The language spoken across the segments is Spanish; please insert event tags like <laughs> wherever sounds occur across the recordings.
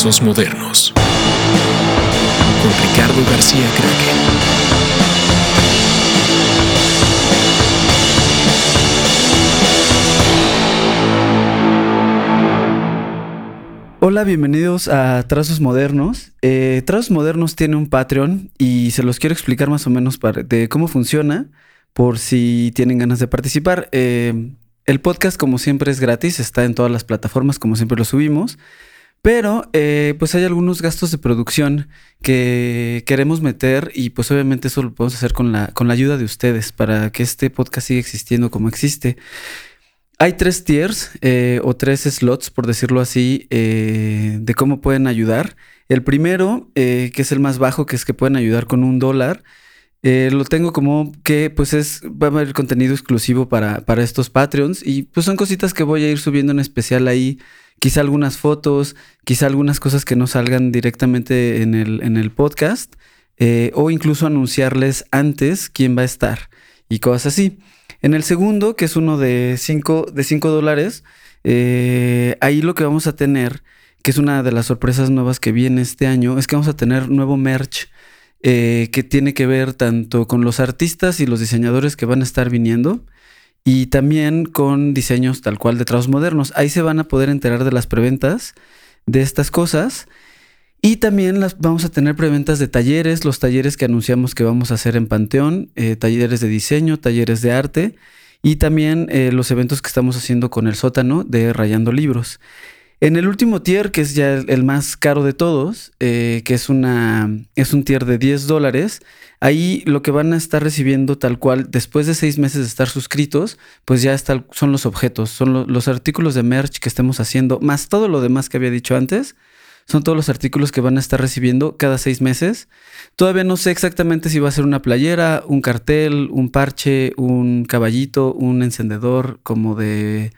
Trazos Modernos con Ricardo García Kraken. Hola, bienvenidos a Trazos Modernos. Eh, Trazos Modernos tiene un Patreon y se los quiero explicar más o menos para, de cómo funciona por si tienen ganas de participar. Eh, el podcast, como siempre, es gratis, está en todas las plataformas, como siempre lo subimos. Pero eh, pues hay algunos gastos de producción que queremos meter y pues obviamente eso lo podemos hacer con la, con la ayuda de ustedes para que este podcast siga existiendo como existe. Hay tres tiers eh, o tres slots, por decirlo así, eh, de cómo pueden ayudar. El primero, que es el más bajo, que es que pueden ayudar con un dólar. Lo tengo como que pues es, va a haber contenido exclusivo para, para estos Patreons y pues son cositas que voy a ir subiendo en especial ahí quizá algunas fotos, quizá algunas cosas que no salgan directamente en el, en el podcast, eh, o incluso anunciarles antes quién va a estar y cosas así. En el segundo, que es uno de 5 de cinco dólares, eh, ahí lo que vamos a tener, que es una de las sorpresas nuevas que viene este año, es que vamos a tener nuevo merch eh, que tiene que ver tanto con los artistas y los diseñadores que van a estar viniendo y también con diseños tal cual de trazos modernos. Ahí se van a poder enterar de las preventas de estas cosas. Y también las, vamos a tener preventas de talleres, los talleres que anunciamos que vamos a hacer en Panteón, eh, talleres de diseño, talleres de arte y también eh, los eventos que estamos haciendo con el sótano de Rayando Libros. En el último tier, que es ya el, más caro de todos, eh, que es, una, es un tier de 10 dólares, ahí lo que van a estar recibiendo tal cual, después de seis meses de estar suscritos, pues ya son los objetos, son los artículos de merch que estemos haciendo, más todo lo demás que había dicho antes. Son todos los artículos que van a estar recibiendo cada seis meses. Todavía no sé exactamente si va a ser una playera, un cartel, un parche, un caballito, un encendedor como de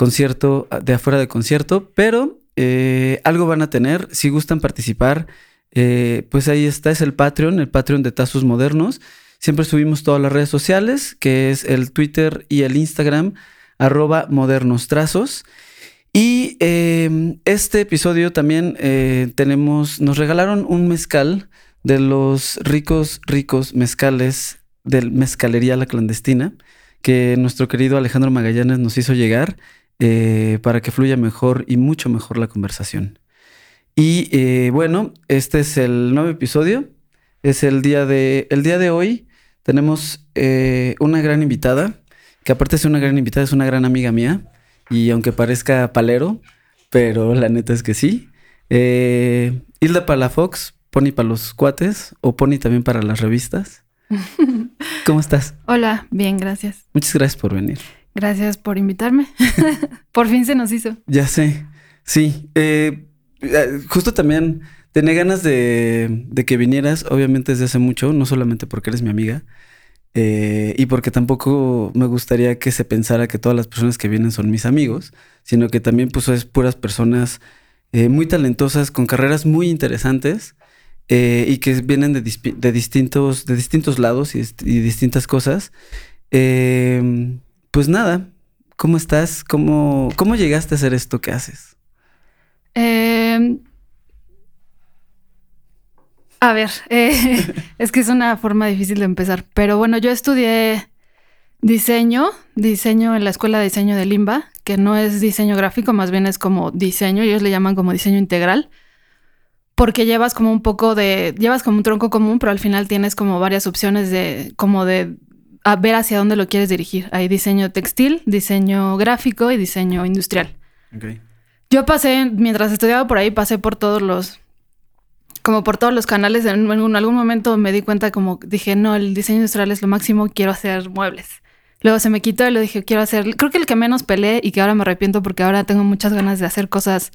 concierto, de afuera de concierto, pero eh, algo van a tener. Si gustan participar, eh, pues ahí está, es el Patreon, el Patreon de Tazos Modernos. Siempre subimos todas las redes sociales, que es el Twitter y el Instagram, arroba modernos. Y em, este episodio también eh, tenemos, nos regalaron un mezcal de los ricos, ricos mezcales del Mezcalería La Clandestina, que nuestro querido Alejandro Magallanes nos hizo llegar. Eh, para que fluya mejor y mucho mejor la conversación. Y eh, bueno, este es el nuevo episodio. Es el día de, el día de hoy. Tenemos eh, una gran invitada, que aparte ser una gran invitada, es una gran amiga mía. Y aunque parezca palero, pero la neta es que sí. Hilda Palafox, Pony para los cuates o Pony también para las revistas. <laughs> ¿Cómo estás? Hola, bien, gracias. Muchas gracias por venir. Gracias por invitarme. <laughs> por fin se nos hizo. Ya sé. Sí. Eh, eh, justo también tenía ganas de, que vinieras, obviamente desde hace mucho, no solamente porque eres mi amiga, eh, y porque tampoco me gustaría que se pensara que todas las personas que vienen son mis amigos, sino que también pues es puras personas muy talentosas, con carreras muy interesantes. y que vienen de, distintos, de distintos lados y, y distintas cosas. Eh, pues nada, ¿cómo estás? ¿Cómo, cómo llegaste a hacer esto que haces? Em, a ver, <laughs> eh, es que es una forma difícil de empezar, pero bueno, yo estudié diseño, diseño en la Escuela de Diseño de Limba, que no es diseño gráfico, más bien es como diseño, ellos le llaman como diseño integral, porque llevas como un poco de, llevas como un tronco común, pero al final tienes como varias opciones de, como de a ver hacia dónde lo quieres dirigir. Hay diseño textil, diseño gráfico y diseño industrial. Yo pasé, mientras estudiaba por ahí, pasé por todos los, como por todos los canales. En, algún momento me di cuenta como dije, no, el diseño industrial es lo máximo, quiero hacer muebles. Luego se me quitó y le dije, quiero hacer, creo que el que menos peleé y que ahora me arrepiento porque ahora tengo muchas ganas de hacer cosas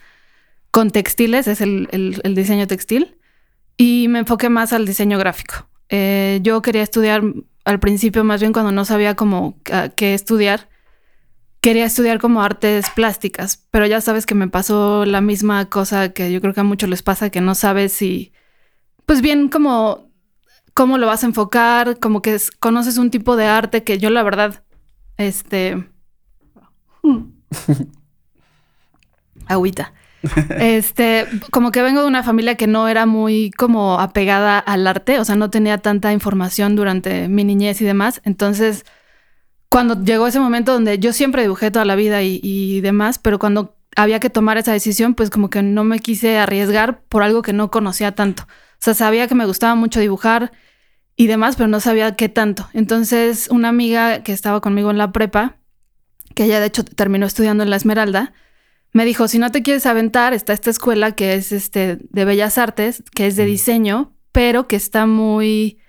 con textiles, es el, el, diseño textil. Y me enfoqué más al diseño gráfico. Eh, yo quería estudiar al principio, más bien cuando no sabía cómo qué estudiar, quería estudiar como artes plásticas, pero ya sabes que me pasó la misma cosa que yo creo que a muchos les pasa, que no sabes si, pues bien, como cómo lo vas a enfocar, como que conoces un tipo de arte que yo la verdad, este... <laughs> agüita. <laughs> este, como que vengo de una familia que no era muy como apegada al arte, o sea, no tenía tanta información durante mi niñez y demás. Entonces, cuando llegó ese momento donde yo siempre dibujé toda la vida y, y demás, pero cuando había que tomar esa decisión, pues como que no me quise arriesgar por algo que no conocía tanto. O sea, sabía que me gustaba mucho dibujar y demás, pero no sabía qué tanto. Entonces, una amiga que estaba conmigo en la prepa, que ella de hecho terminó estudiando en la Esmeralda, me dijo, si no te quieres aventar, está esta escuela que es este, de Bellas Artes, que es de diseño, pero que está muy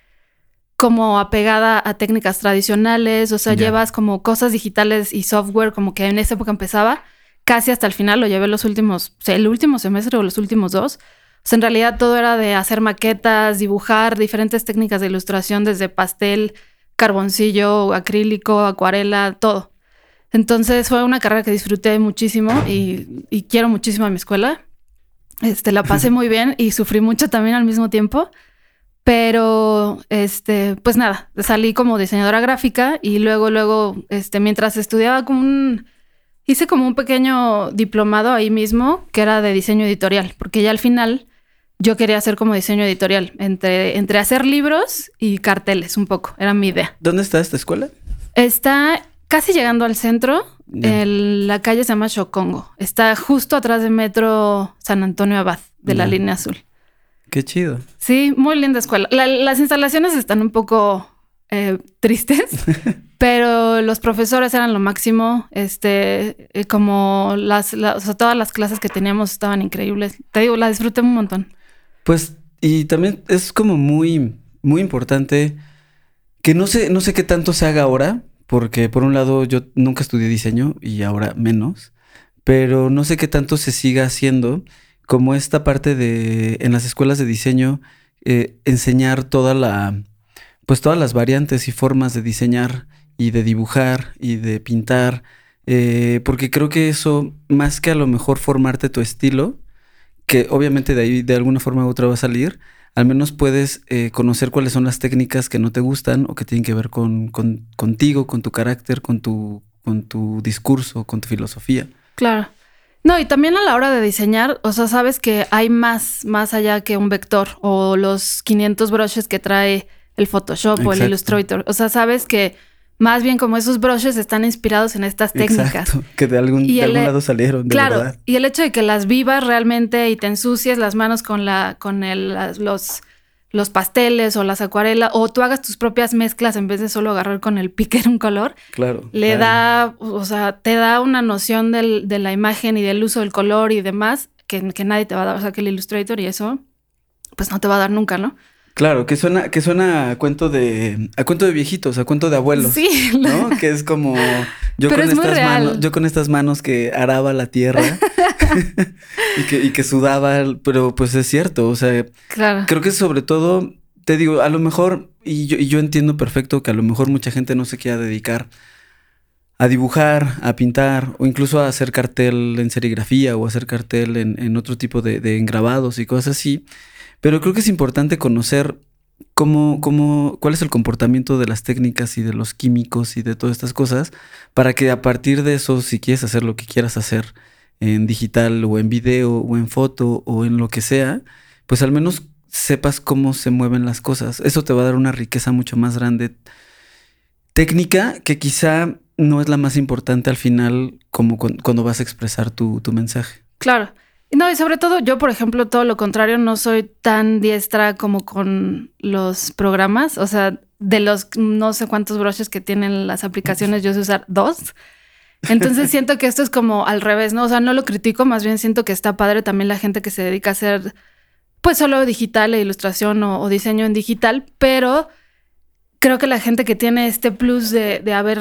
como apegada a técnicas tradicionales, o sea, llevas como cosas digitales y software, como que en esa época empezaba, casi hasta el final, lo llevé los últimos, o sea, el último semestre o los últimos dos. O sea, en realidad todo era de hacer maquetas, dibujar diferentes técnicas de ilustración, desde pastel, carboncillo, acrílico, acuarela, todo. Entonces fue una carrera que disfruté muchísimo y, quiero muchísimo a mi escuela. Este, la pasé <laughs> muy bien y sufrí mucho también al mismo tiempo. Pero, este, pues nada, salí como diseñadora gráfica y luego, luego, este, mientras estudiaba como un, hice como un pequeño diplomado ahí mismo que era de diseño editorial, porque ya al final yo quería hacer como diseño editorial, entre, entre hacer libros y carteles un poco, era mi idea. ¿Dónde está esta escuela? Está casi llegando al centro. la calle se llama Chocongo. Está justo atrás del metro San Antonio Abad, de la línea azul. Qué chido. Sí, muy linda escuela. las instalaciones están un poco eh, tristes, <laughs> pero los profesores eran lo máximo. Este, eh, como las, todas las clases que teníamos estaban increíbles. Te digo, la disfruté un montón. Pues, y también es como muy, muy importante que no sé, no sé qué tanto se haga ahora, porque por un lado yo nunca estudié diseño y ahora menos, pero no sé qué tanto se siga haciendo como esta parte de en las escuelas de diseño eh, enseñar toda la pues todas las variantes y formas de diseñar y de dibujar y de pintar eh, porque creo que eso más que a lo mejor formarte tu estilo que obviamente de ahí de alguna forma u otra va a salir al menos puedes eh, conocer cuáles son las técnicas que no te gustan o que tienen que ver con, contigo, con tu carácter, con tu, con tu discurso, con tu filosofía. Claro. No, y también a la hora de diseñar, o sea, sabes que hay más, más allá que un vector o los 500 brushes que trae el Photoshop o el Illustrator. O sea, sabes que más bien como esos brushes están inspirados en estas técnicas. que de algún, lado salieron, de claro, Y el hecho de que las vivas realmente y te ensucies las manos con la, con el, los, los pasteles o las acuarelas, o tú hagas tus propias mezclas en vez de solo agarrar con el piquer un color. Claro. Le da, o sea, te da una noción del, de la imagen y del uso del color y demás que, que nadie te va a dar. O sea, que el Illustrator y eso, pues no te va a dar nunca, ¿no? Claro, que suena, que suena a cuento de, a cuento de viejitos, a cuento de abuelos. Sí. ¿No? <laughs> Que es como yo con estas manos, yo con estas manos que araba la tierra <laughs> <laughs> y, que, y que sudaba, pero pues es cierto. O sea, claro. creo que sobre todo, te digo, a lo mejor, y yo, y yo entiendo perfecto que a lo mejor mucha gente no se quiera dedicar a dibujar, a pintar, o incluso a hacer cartel en serigrafía o hacer cartel en, en otro tipo de, de engrabados y cosas así. Pero creo que es importante conocer cómo, cómo, cuál es el comportamiento de las técnicas y de los químicos y de todas estas cosas, para que a partir de eso, si quieres hacer lo que quieras hacer en digital o en video o en foto o en lo que sea, pues al menos sepas cómo se mueven las cosas. Eso te va a dar una riqueza mucho más grande. Técnica que quizá no es la más importante al final como cuando vas a expresar tu, tu mensaje. Claro. No, y sobre todo yo, por ejemplo, todo lo contrario, no soy tan diestra como con los programas. O sea, de los no sé cuántos brushes que tienen las aplicaciones, yo sé usar dos. Entonces siento que esto es como al revés, ¿no? O sea, no lo critico, más bien siento que está padre también la gente que se dedica a hacer, pues solo digital e ilustración o, diseño en digital, pero creo que la gente que tiene este plus de, de haber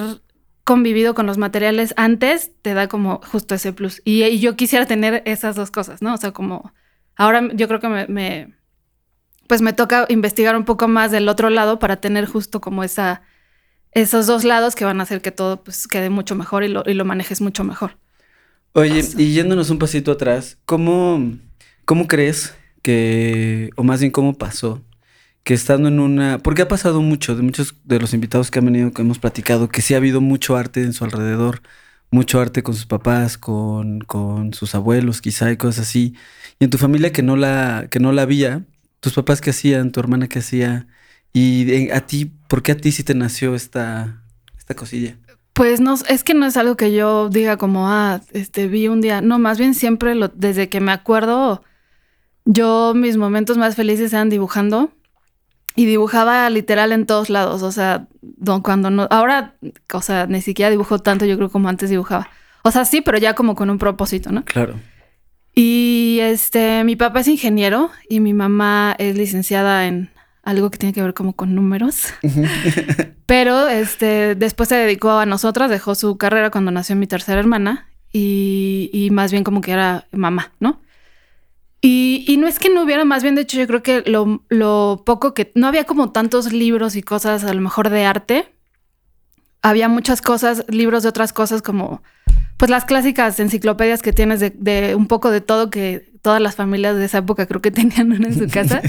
convivido con los materiales antes, te da como justo ese plus. Y, yo quisiera tener esas dos cosas, ¿no? O sea, como ahora yo creo que me, pues me toca investigar un poco más del otro lado para tener justo como esa, esos dos lados que van a hacer que todo pues quede mucho mejor y lo, y lo manejes mucho mejor. Oye, y yéndonos un pasito atrás, ¿cómo, ¿cómo crees que, o más bien cómo pasó, que estando en una, porque ha pasado mucho, de muchos de los invitados que han venido, que hemos platicado, que sí ha habido mucho arte en su alrededor, mucho arte con sus papás, con, con sus abuelos, quizá y cosas así. Y en tu familia que no la, que no la había, tus papás qué hacían, tu hermana qué hacía, y eh, a ti, ¿por qué a ti sí te nació esta, esta cosilla? Pues no, es que no es algo que yo diga como, ah, este, vi un día. No, más bien siempre, lo, desde que me acuerdo, yo mis momentos más felices eran dibujando. Y dibujaba literal en todos lados. O sea, cuando no. Ahora, o sea, ni siquiera dibujo tanto, yo creo, como antes dibujaba. O sea, sí, pero ya como con un propósito, ¿no? Claro. Y este, mi papá es ingeniero y mi mamá es licenciada en algo que tiene que ver como con números. <laughs> Pero este, después se dedicó a nosotras, dejó su carrera cuando nació mi tercera hermana y, y más bien como que era mamá, ¿no? Y, y, no es que no hubiera, más bien de hecho yo creo que lo, lo poco que, no había como tantos libros y cosas a lo mejor de arte. Había muchas cosas, libros de otras cosas como pues las clásicas enciclopedias que tienes de, de, un poco de todo que todas las familias de esa época creo que <laughs> tenían una en su casa.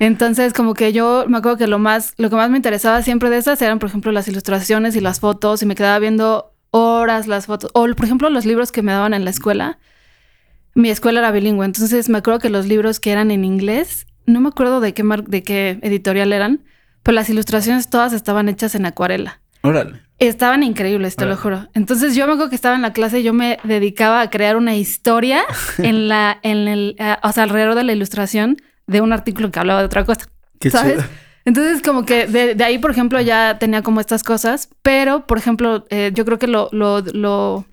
Entonces, como que yo me acuerdo que lo más, lo que más me interesaba siempre de esas eran, por ejemplo, las ilustraciones y las fotos, y me quedaba viendo horas las fotos. O, por ejemplo, los libros que me daban en la escuela. Mi escuela era bilingüe, entonces me acuerdo que los libros que eran en inglés, no me acuerdo de qué, de qué editorial eran, pero las ilustraciones todas estaban hechas en acuarela. Órale. Estaban increíbles, te lo juro. Entonces yo me acuerdo que estaba en la clase y yo me dedicaba a crear una historia <laughs> en la, en el, eh, o sea, alrededor de la ilustración de un artículo que hablaba de otra cosa. ¿Sabes? Entonces, como que de, ahí, por ejemplo, ya tenía como estas cosas, pero, por ejemplo, eh, yo creo que lo, lo, lo,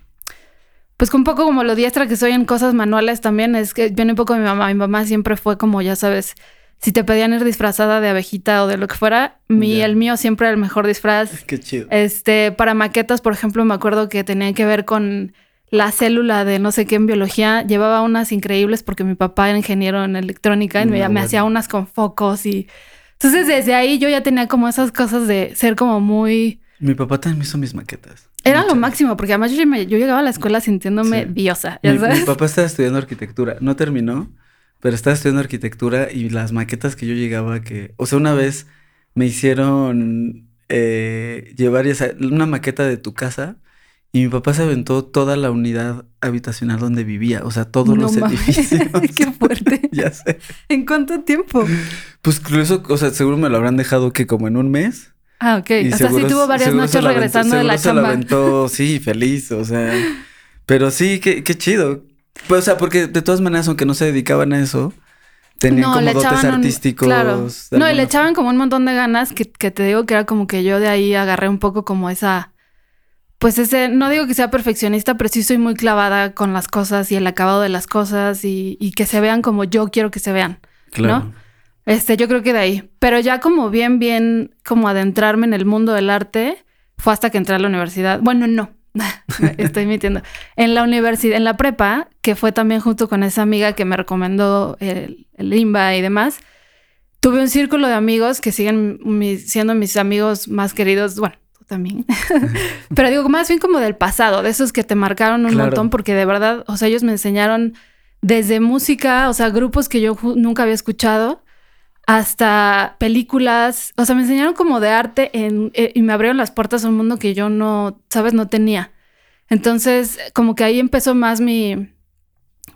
pues un poco como lo diestra que soy en cosas manuales también, es que viene un poco de mi mamá. Mi mamá siempre fue como, ya sabes, si te pedían ir disfrazada de abejita o de lo que fuera, mi, el mío siempre era el mejor disfraz. Qué chido. Este, para maquetas, por ejemplo, me acuerdo que tenía que ver con la célula de no sé qué en biología, llevaba unas increíbles porque mi papá era ingeniero en electrónica y me, hacía unas con focos y... Entonces desde ahí yo ya tenía como esas cosas de ser como muy... Mi papá también me hizo mis maquetas. Era lo máximo, porque además yo, llegaba a la escuela sintiéndome diosa. mi, papá estaba estudiando arquitectura, no terminó, pero estaba estudiando arquitectura y las maquetas que yo llegaba que... O sea, una vez me hicieron eh, llevar una maqueta de tu casa y mi papá se aventó toda la unidad habitacional donde vivía, o sea, todos los edificios. <laughs> Qué fuerte. <laughs> ya sé. ¿En cuánto tiempo? Pues eso, o sea, seguro me lo habrán dejado que como en un mes. Ah, ok. o sea, sí tuvo varias noches regresando de la se chamba. Se aventó, sí, feliz, o sea. <laughs> Pero sí, qué, qué chido. Pues, o sea, porque de todas maneras, aunque no se dedicaban a eso, tenían como dotes artísticos. claro. No, y le echaban como un montón de ganas que, que te digo que era como que yo de ahí agarré un poco como esa pues ese, no digo que sea perfeccionista, pero sí soy muy clavada con las cosas y el acabado de las cosas y, que se vean como yo quiero que se vean. Claro. ¿no? Este, yo creo que de ahí. Pero ya como bien, bien, como adentrarme en el mundo del arte, fue hasta que entré a la universidad. Bueno, no, <laughs> estoy mintiendo. En la universidad, en la prepa, que fue también junto con esa amiga que me recomendó el, el IMBA y demás, tuve un círculo de amigos que siguen siendo mis amigos más queridos, bueno, también. <laughs> Pero digo, más bien como del pasado, de esos que te marcaron un montón, porque de verdad, o sea, ellos me enseñaron desde música, o sea, grupos que yo nunca había escuchado, hasta películas, o sea, me enseñaron como de arte en, eh, y me abrieron las puertas a un mundo que yo no, sabes, no tenía. Entonces, como que ahí empezó más mi,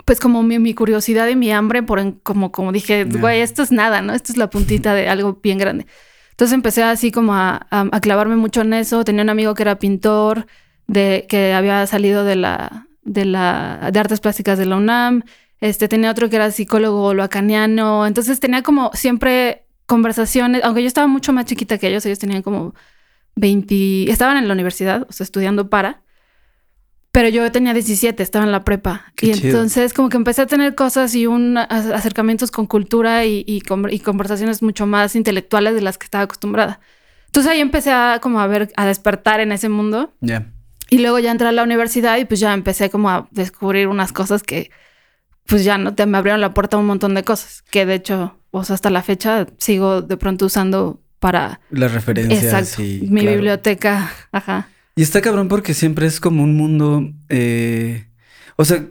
pues como mi, curiosidad y mi hambre por, como, como dije, güey, esto es nada, ¿no? Esto es la puntita de algo bien grande. Entonces empecé así como a, clavarme mucho en eso. Tenía un amigo que era pintor, de, que había salido de la, de la, de artes plásticas de la UNAM. Este, tenía otro que era psicólogo loacaniano. Entonces tenía como siempre conversaciones, aunque yo estaba mucho más chiquita que ellos, ellos tenían como 20, estaban en la universidad, o sea, estudiando para. Pero yo tenía 17, estaba en la prepa. y entonces como que empecé a tener cosas y un acercamientos con cultura y, conversaciones mucho más intelectuales de las que estaba acostumbrada. Entonces ahí empecé a como a ver, a despertar en ese mundo. Ya. Y luego ya entré a la universidad y pues ya empecé como a descubrir unas cosas que pues ya no te me abrieron la puerta a un montón de cosas que de hecho, o sea, hasta la fecha sigo de pronto usando para las referencias. Exacto. mi biblioteca. Ajá. Y está cabrón porque siempre es como un mundo. Eh, o sea,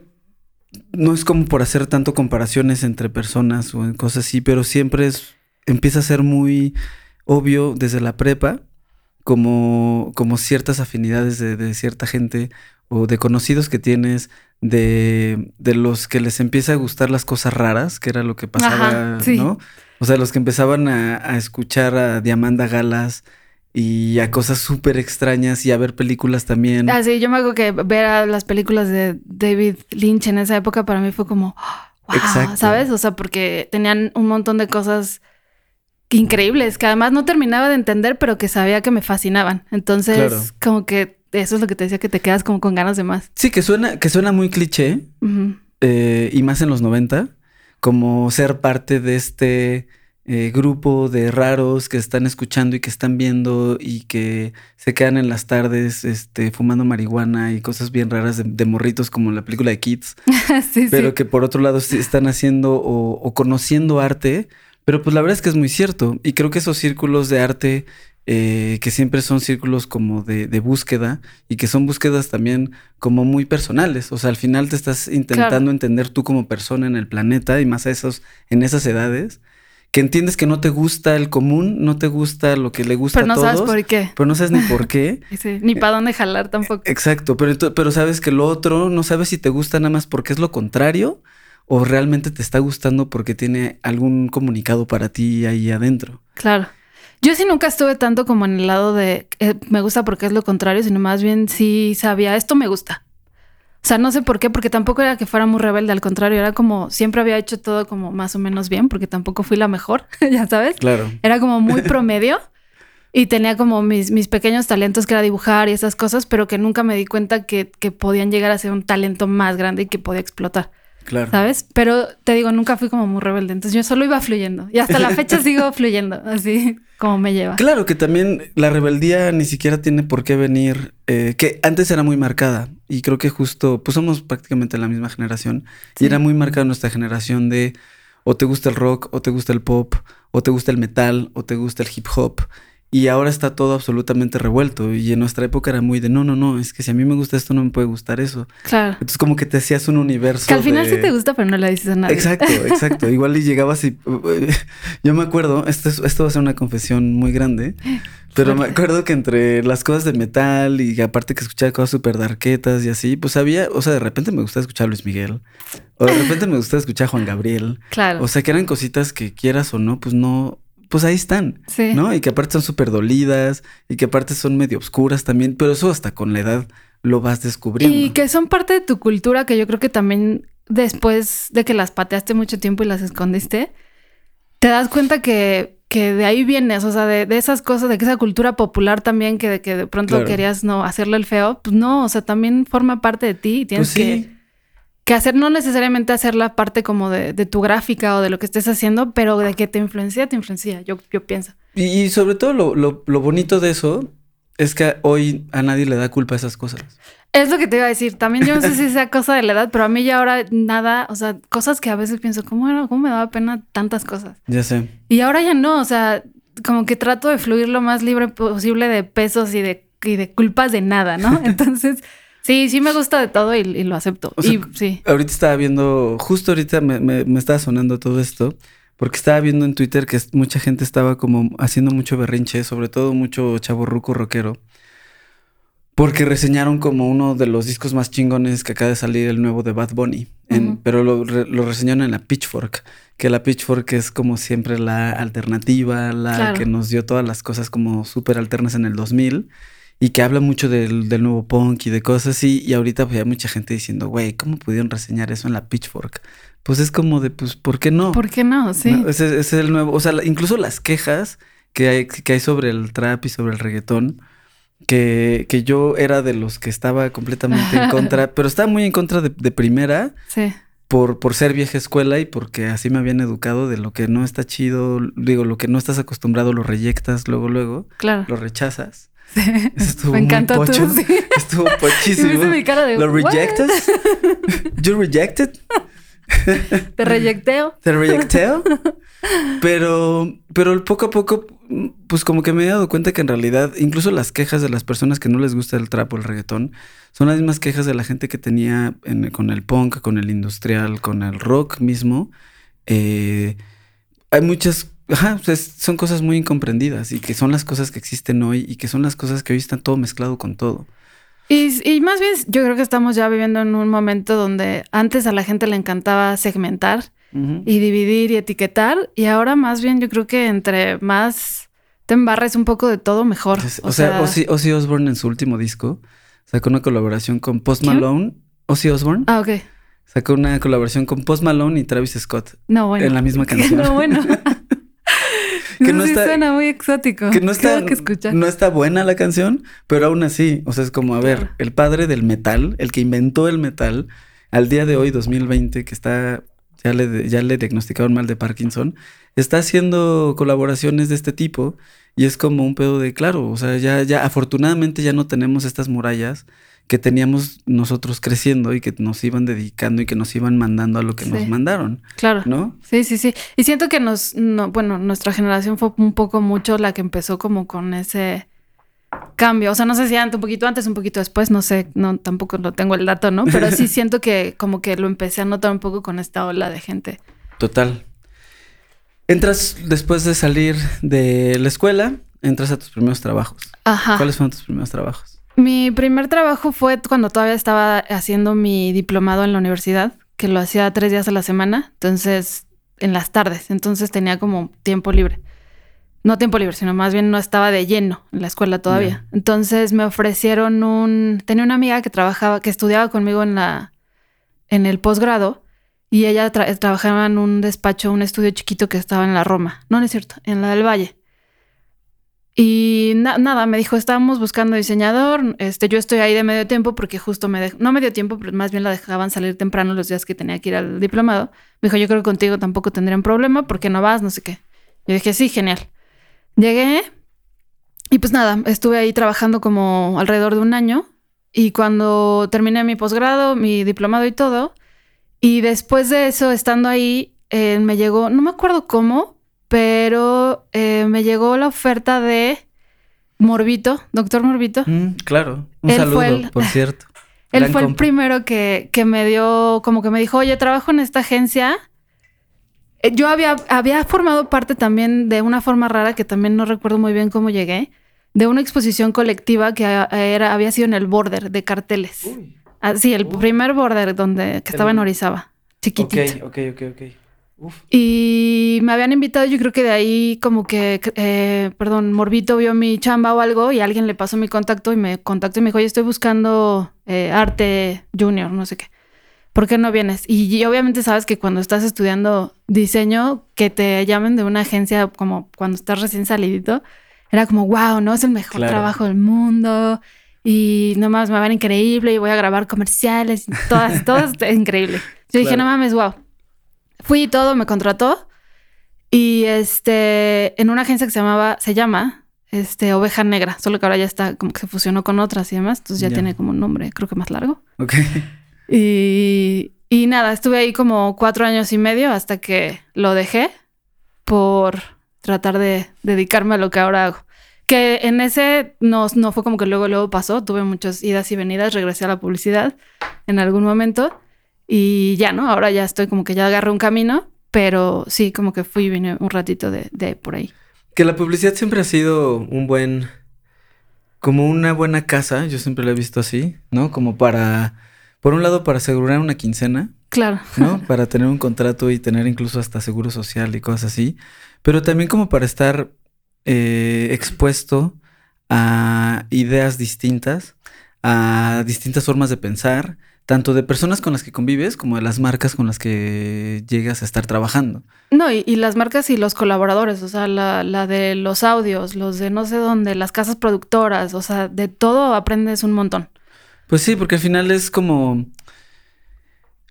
no es como por hacer tanto comparaciones entre personas o en cosas así, pero siempre es. Empieza a ser muy obvio desde la prepa, como, como ciertas afinidades de, cierta gente o de conocidos que tienes, de, de los que les empieza a gustar las cosas raras, que era lo que pasaba, Ajá, sí. ¿no? O sea, los que empezaban a, a escuchar a Diamanda Galas y a cosas súper extrañas y a ver películas también. Ah, sí, yo me acuerdo que ver a las películas de David Lynch en esa época para mí fue como, wow, Exacto. ¿sabes? O sea, porque tenían un montón de cosas increíbles que además no terminaba de entender, pero que sabía que me fascinaban. Entonces, Claro. como que eso es lo que te decía, que te quedas como con ganas de más. Sí, que suena, que suena muy cliché, eh, y más en los 90, como ser parte de este eh, grupo de raros que están escuchando y que están viendo y que se quedan en las tardes este, fumando marihuana y cosas bien raras de, de morritos como en la película de Kids, <laughs> sí, pero sí. que por otro lado están haciendo o, o conociendo arte, pero pues la verdad es que es muy cierto y creo que esos círculos de arte eh, que siempre son círculos como de, de búsqueda y que son búsquedas también como muy personales. O sea, al final te estás intentando Claro. entender tú como persona en el planeta y más a esos, en esas edades, que entiendes que no te gusta el común, no te gusta lo que le gusta Pero no a todos, sabes por qué. pero no sabes ni por qué. <laughs> Sí, Ni para dónde jalar tampoco. Exacto, pero, pero sabes que lo otro no sabes si te gusta nada más porque es lo contrario o realmente te está gustando porque tiene algún comunicado para ti ahí adentro. Claro. Yo sí nunca estuve tanto como en el lado de eh, me gusta porque es lo contrario, sino más bien sí sabía esto me gusta. O sea, no sé por qué, porque tampoco era que fuera muy rebelde, al contrario, era como siempre había hecho todo como más o menos bien, porque tampoco fui la mejor, <laughs> ya sabes. Claro. Era como muy <laughs> promedio y tenía como mis, mis pequeños talentos que era dibujar y esas cosas, pero que nunca me di cuenta que, que podían llegar a ser un talento más grande y que podía explotar. Claro. ¿Sabes? Pero te digo, nunca fui como muy rebelde. Entonces yo solo iba fluyendo. Y hasta la fecha <laughs> sigo fluyendo, así como me lleva. Claro que también la rebeldía ni siquiera tiene por qué venir, eh, que antes era muy marcada y creo que justo, pues somos prácticamente la misma generación Sí. y era muy marcada nuestra generación de o te gusta el rock, o te gusta el pop, o te gusta el metal, o te gusta el hip hop. Y ahora está todo absolutamente revuelto. Y en nuestra época era muy de no, no, no, es que si a mí me gusta esto, no me puede gustar eso. Claro. Entonces, como que te hacías un universo. Que al final de- sí te gusta, pero no le dices a nadie. Exacto, <laughs> exacto. Igual y llegabas y. <laughs> Yo me acuerdo, esto, es- esto va a ser una confesión muy grande, pero me acuerdo que entre las cosas de metal y aparte que escuchaba cosas súper darquetas y así, pues había, o sea, de repente me gustaba escuchar a Luis Miguel, o de repente me gustaba escuchar a Juan Gabriel, Claro. o sea, que eran cositas que quieras o no, pues no, pues ahí están. sí. ¿no? Y que aparte son súper dolidas y que aparte son medio oscuras también, pero eso hasta con la edad lo vas descubriendo. Y que son parte de tu cultura que yo creo que también después de que las pateaste mucho tiempo y las escondiste, te das cuenta que, que de ahí vienes, o sea, de, de esas cosas, de que esa cultura popular también que de, que de pronto Claro. querías no hacerle el feo, pues no, o sea, también forma parte de ti y tienes Pues sí. que, que hacer, no necesariamente hacerla parte como de, de tu gráfica o de lo que estés haciendo, pero de que te influencia, te influencia, yo, yo pienso. Y, y sobre todo lo, lo- lo bonito de eso es que hoy a nadie le da culpa a esas cosas. Es lo que te iba a decir. También yo no sé si sea cosa de la edad, pero a mí ya ahora nada, o sea, cosas que a veces pienso, ¿cómo era? ¿Cómo me daba pena tantas cosas? Ya sé. Y ahora ya no, o sea, como que trato de fluir lo más libre posible de pesos y de, y de culpas de nada, ¿no? <laughs> Entonces, sí, sí me gusta de todo y, y lo acepto. O sea, y sí, Ahorita estaba viendo, justo ahorita me, me- me estaba sonando todo esto, porque estaba viendo en Twitter que mucha gente estaba como haciendo mucho berrinche, sobre todo mucho chaborruco rockero, porque reseñaron como uno de los discos más chingones que acaba de salir el nuevo de Bad Bunny, en- pero lo, lo reseñaron en la Pitchfork, que la Pitchfork es como siempre la alternativa, la Claro. que nos dio todas las cosas como súper alternas en el 2000 y que habla mucho del, del nuevo punk y de cosas así. Y ahorita pues, hay mucha gente diciendo, güey, ¿cómo pudieron reseñar eso en la Pitchfork? Pues es como de, pues, ¿por qué no? ¿por qué no? Sí. No, ese, ese es el nuevo, o sea, incluso las quejas que hay, que hay sobre el trap y sobre el reggaetón, que, que yo era de los que estaba completamente en contra, <laughs> pero estaba muy en contra de, de primera Sí. por, por ser vieja escuela y porque así me habían educado de lo que no está chido, digo, lo que no estás acostumbrado lo reyectas luego, luego, Claro. lo rechazas. Sí. Estuvo Me muy encanta tú, sí. Estuvo <laughs> pochísimo. viste mi cara de ¿Lo rejectas? <laughs> ¿You rejected? Te reyecteo. ¿Te rejecteo? Pero, pero poco a poco, pues como que me he dado cuenta que en realidad, incluso las quejas de las personas que no les gusta el trap o el reggaetón, son las mismas quejas de la gente que tenía en- con el punk, con el industrial, con el rock mismo. Eh, hay muchas, ajá, pues, son cosas muy incomprendidas y que son las cosas que existen hoy y que son las cosas que hoy están todo mezclado con todo. Y, y, más bien, yo creo que estamos ya viviendo en un momento donde antes a la gente le encantaba segmentar y dividir y etiquetar, y ahora más bien yo creo que entre más te embarres un poco de todo, mejor. o, sea, Ozzy, Osbourne en su último disco sacó una colaboración con Post Malone. Ozzy Osbourne. Ah, ok. Sacó una colaboración con Post Malone y Travis Scott. No, bueno. En la misma <laughs> canción. No, bueno. <laughs> <laughs> que no, está, suena muy exótico. Que no está, no está buena la canción, pero aún así, o sea, es como, a ver, el padre del metal, el que inventó el metal, al día de hoy, 2020, que está, ya le, ya le diagnosticaron mal de Parkinson, está haciendo colaboraciones de este tipo y es como un pedo de, claro, o sea, ya, ya, afortunadamente ya no tenemos estas murallas que teníamos nosotros creciendo y que nos iban dedicando y que nos iban mandando a lo que nos mandaron. Claro. ¿No? Sí, sí, sí. Y siento que nos, no, bueno, nuestra generación fue un poco mucho la que empezó como con ese cambio. O sea, no sé si antes, un poquito antes, un poquito después, no sé, no, tampoco no tengo el dato, ¿no? Pero sí <laughs> siento que como que lo empecé a notar un poco con esta ola de gente. Total. Entras después de salir de la escuela, entras a tus primeros trabajos. Ajá. ¿Cuáles fueron tus primeros trabajos? Mi primer trabajo fue cuando todavía estaba haciendo mi diplomado en la universidad, que lo hacía tres días a la semana, entonces en las tardes, entonces tenía como tiempo libre. No tiempo libre, sino más bien no estaba de lleno en la escuela todavía. Entonces me ofrecieron un... Tenía una amiga que trabajaba, que estudiaba conmigo en la... en el posgrado y ella trabajaba en un despacho, un estudio chiquito que estaba en la Roma. No, no es cierto, en la del Valle. Y nada, me dijo, estábamos buscando diseñador, este, yo estoy ahí de medio tiempo porque justo me no medio tiempo, pero más bien la dejaban salir temprano los días que tenía que ir al diplomado. Me dijo, yo creo que contigo tampoco tendrían problema porque no vas, no sé qué. Yo dije, sí, genial. Llegué y pues nada, estuve ahí trabajando como alrededor de un año y cuando terminé mi posgrado, mi diplomado y todo, y después de eso, estando ahí, eh, me llegó, no me acuerdo cómo, pero eh, me llegó la oferta de Morbito, doctor Morbito. Mm, claro, un saludo, por cierto. <laughs> Él fue el primero que, que, me dio, como que me dijo, oye, trabajo en esta agencia. Eh, yo había, había formado parte también de una forma rara que también no recuerdo muy bien cómo llegué, de una exposición colectiva que era, había sido en el border de carteles. Ah, sí, el primer border donde que estaba en Orizaba, chiquitito. Ok, ok, ok, ok. Y me habían invitado, yo creo que de ahí como que, eh, perdón, Morbito vio mi chamba o algo y alguien le pasó mi contacto y me contactó y me dijo, oye, estoy buscando eh, arte junior, no sé qué. ¿Por qué no vienes? Y, obviamente sabes que cuando estás estudiando diseño, que te llamen de una agencia como cuando estás recién salidito, era como, wow, ¿no? Es el mejor trabajo del mundo. Y nomás me van increíble y voy a grabar comerciales, todas, <laughs> todas increíble. Yo dije, no mames, wow. Fui y todo, me contrató. Y este, en una agencia que se llamaba, se llama, este, Oveja Negra, solo que ahora ya está como que se fusionó con otras y demás, entonces ya tiene como un nombre, creo que más largo. Ok. Y, y nada, estuve ahí como cuatro años y medio hasta que lo dejé por tratar de dedicarme a lo que ahora hago. Que en ese no, no fue como que luego, luego pasó, tuve muchas idas y venidas, regresé a la publicidad en algún momento y ya, ¿no? Ahora ya estoy como que ya agarré un camino, pero sí, como que fui y vine un ratito de, de por ahí. Que la publicidad siempre ha sido un buen, como una buena casa, yo siempre la he visto así, ¿no? Como para, por un lado, para asegurar una quincena. Claro. ¿No? <laughs> Para tener un contrato y tener incluso hasta seguro social y cosas así. Pero también como para estar eh, expuesto a ideas distintas, a distintas formas de pensar tanto de personas con las que convives como de las marcas con las que llegas a estar trabajando. No, y, las marcas y los colaboradores, o sea, la, de los audios, los de no sé dónde, las casas productoras, o sea, de todo aprendes un montón. Pues sí, porque al final es como...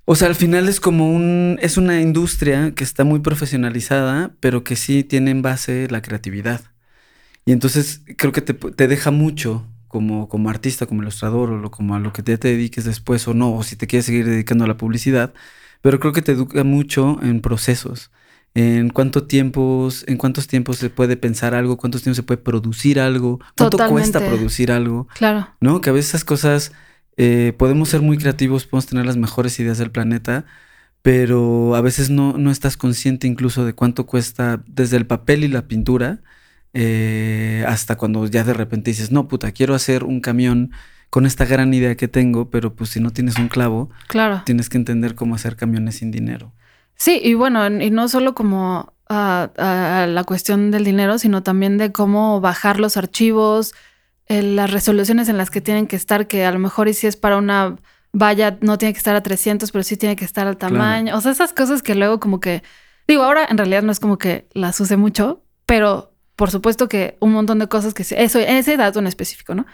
O sea, al final es como un... Es una industria que está muy profesionalizada, pero que sí tiene en base la creatividad. Y entonces creo que te, te deja mucho como, como artista, como ilustrador o como a lo que te, te dediques después o no, o si te quieres seguir dedicando a la publicidad, pero creo que te educa mucho en procesos, en cuánto tiempos, en cuántos tiempos se puede pensar algo, cuántos tiempos se puede producir algo, cuánto cuesta producir algo. Claro. ¿No? Que a veces esas cosas eh, podemos ser muy creativos, podemos tener las mejores ideas del planeta, pero a veces no, no estás consciente incluso de cuánto cuesta desde el papel y la pintura eh, hasta cuando ya de repente dices, no, puta, quiero hacer un camión con esta gran idea que tengo, pero pues si no tienes un clavo, Claro. tienes que entender cómo hacer camiones sin dinero. Sí, y bueno, y no solo como a, a- a la cuestión del dinero, sino también de cómo bajar los archivos, eh, las resoluciones en las que tienen que estar, que a lo mejor y si es para una valla no tiene que estar a 300, pero sí tiene que estar al tamaño. O sea, esas cosas que luego como que, digo, ahora en realidad no es como que las use mucho, pero por supuesto que un montón de cosas que, eso, ese dato en específico, ¿no?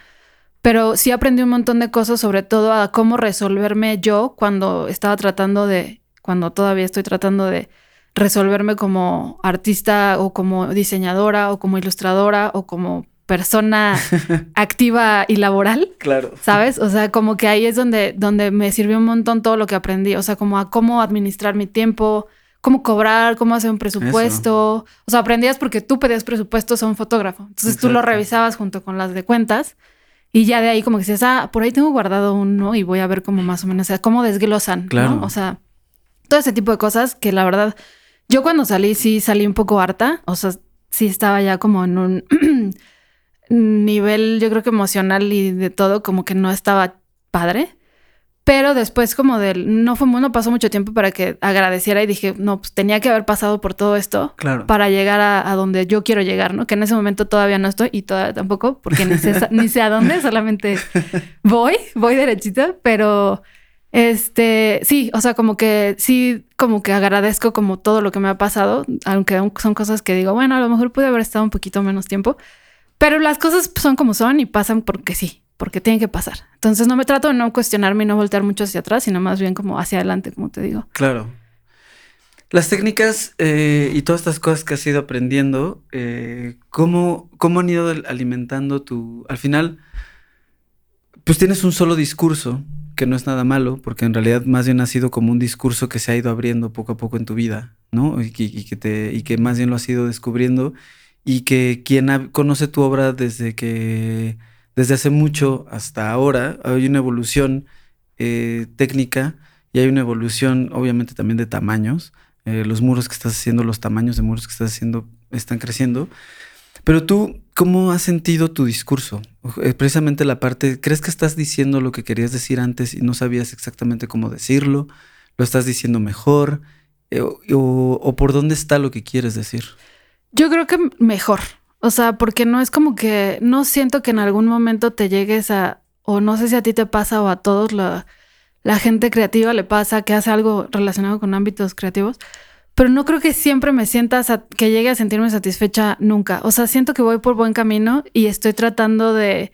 Pero sí aprendí un montón de cosas, sobre todo a cómo resolverme yo cuando estaba tratando de, cuando todavía estoy tratando de resolverme como artista o como diseñadora o como ilustradora o como persona <laughs> activa y laboral. Claro. ¿Sabes? O sea, como que ahí es donde, donde me sirvió un montón todo lo que aprendí. O sea, como a cómo administrar mi tiempo, cómo cobrar, cómo hacer un presupuesto. O sea, aprendías porque tú pedías presupuestos a un fotógrafo. Entonces tú lo revisabas junto con las de cuentas. Y ya de ahí como que dices, ah, por ahí tengo guardado uno y voy a ver cómo más o menos, o sea, cómo desglosan, Claro. ¿no? O sea, todo ese tipo de cosas que la verdad, yo cuando salí sí salí un poco harta, o sea, sí estaba ya como en un <clears throat> nivel, yo creo que emocional y de todo, como que no estaba padre. Pero después como del, no fue, no pasó mucho tiempo para que agradeciera y dije, no, pues tenía que haber pasado por todo esto Claro. para llegar a, a donde yo quiero llegar, ¿no? Que en ese momento todavía no estoy y todavía tampoco, porque ni sé, ni sé a dónde, solamente <laughs> voy, voy derechita, pero este, sí, o sea, como que sí, como que agradezco como todo lo que me ha pasado, aunque son cosas que digo, bueno, a lo mejor pude haber estado un poquito menos tiempo, pero las cosas son como son y pasan porque sí, porque tienen que pasar. Entonces no me trato de no cuestionarme y no voltear mucho hacia atrás, sino más bien como hacia adelante, como te digo. Claro. Las técnicas eh, y todas estas cosas que has ido aprendiendo, eh, ¿cómo, ¿cómo han ido alimentando tu... Al final, pues tienes un solo discurso, que no es nada malo, porque en realidad más bien ha sido como un discurso que se ha ido abriendo poco a poco en tu vida, ¿no? Y y que te, y que más bien lo has ido descubriendo y que quien conoce tu obra desde que, desde hace mucho hasta ahora, hay una evolución eh, técnica y hay una evolución obviamente también de tamaños. Eh, los muros que estás haciendo, los tamaños de muros que estás haciendo están creciendo. Pero tú, ¿cómo has sentido tu discurso? Eh, precisamente la parte, ¿crees que estás diciendo lo que querías decir antes y no sabías exactamente cómo decirlo? ¿Lo estás diciendo mejor? O por dónde está lo que quieres decir? Yo creo que mejor. O sea, porque no es como que no siento que en algún momento te llegues a, o no sé si a ti te pasa o a todos la, la gente creativa le pasa que hace algo relacionado con ámbitos creativos, pero no creo que siempre me sienta sa- que llegue a sentirme satisfecha nunca. O sea, siento que voy por buen camino y estoy tratando de,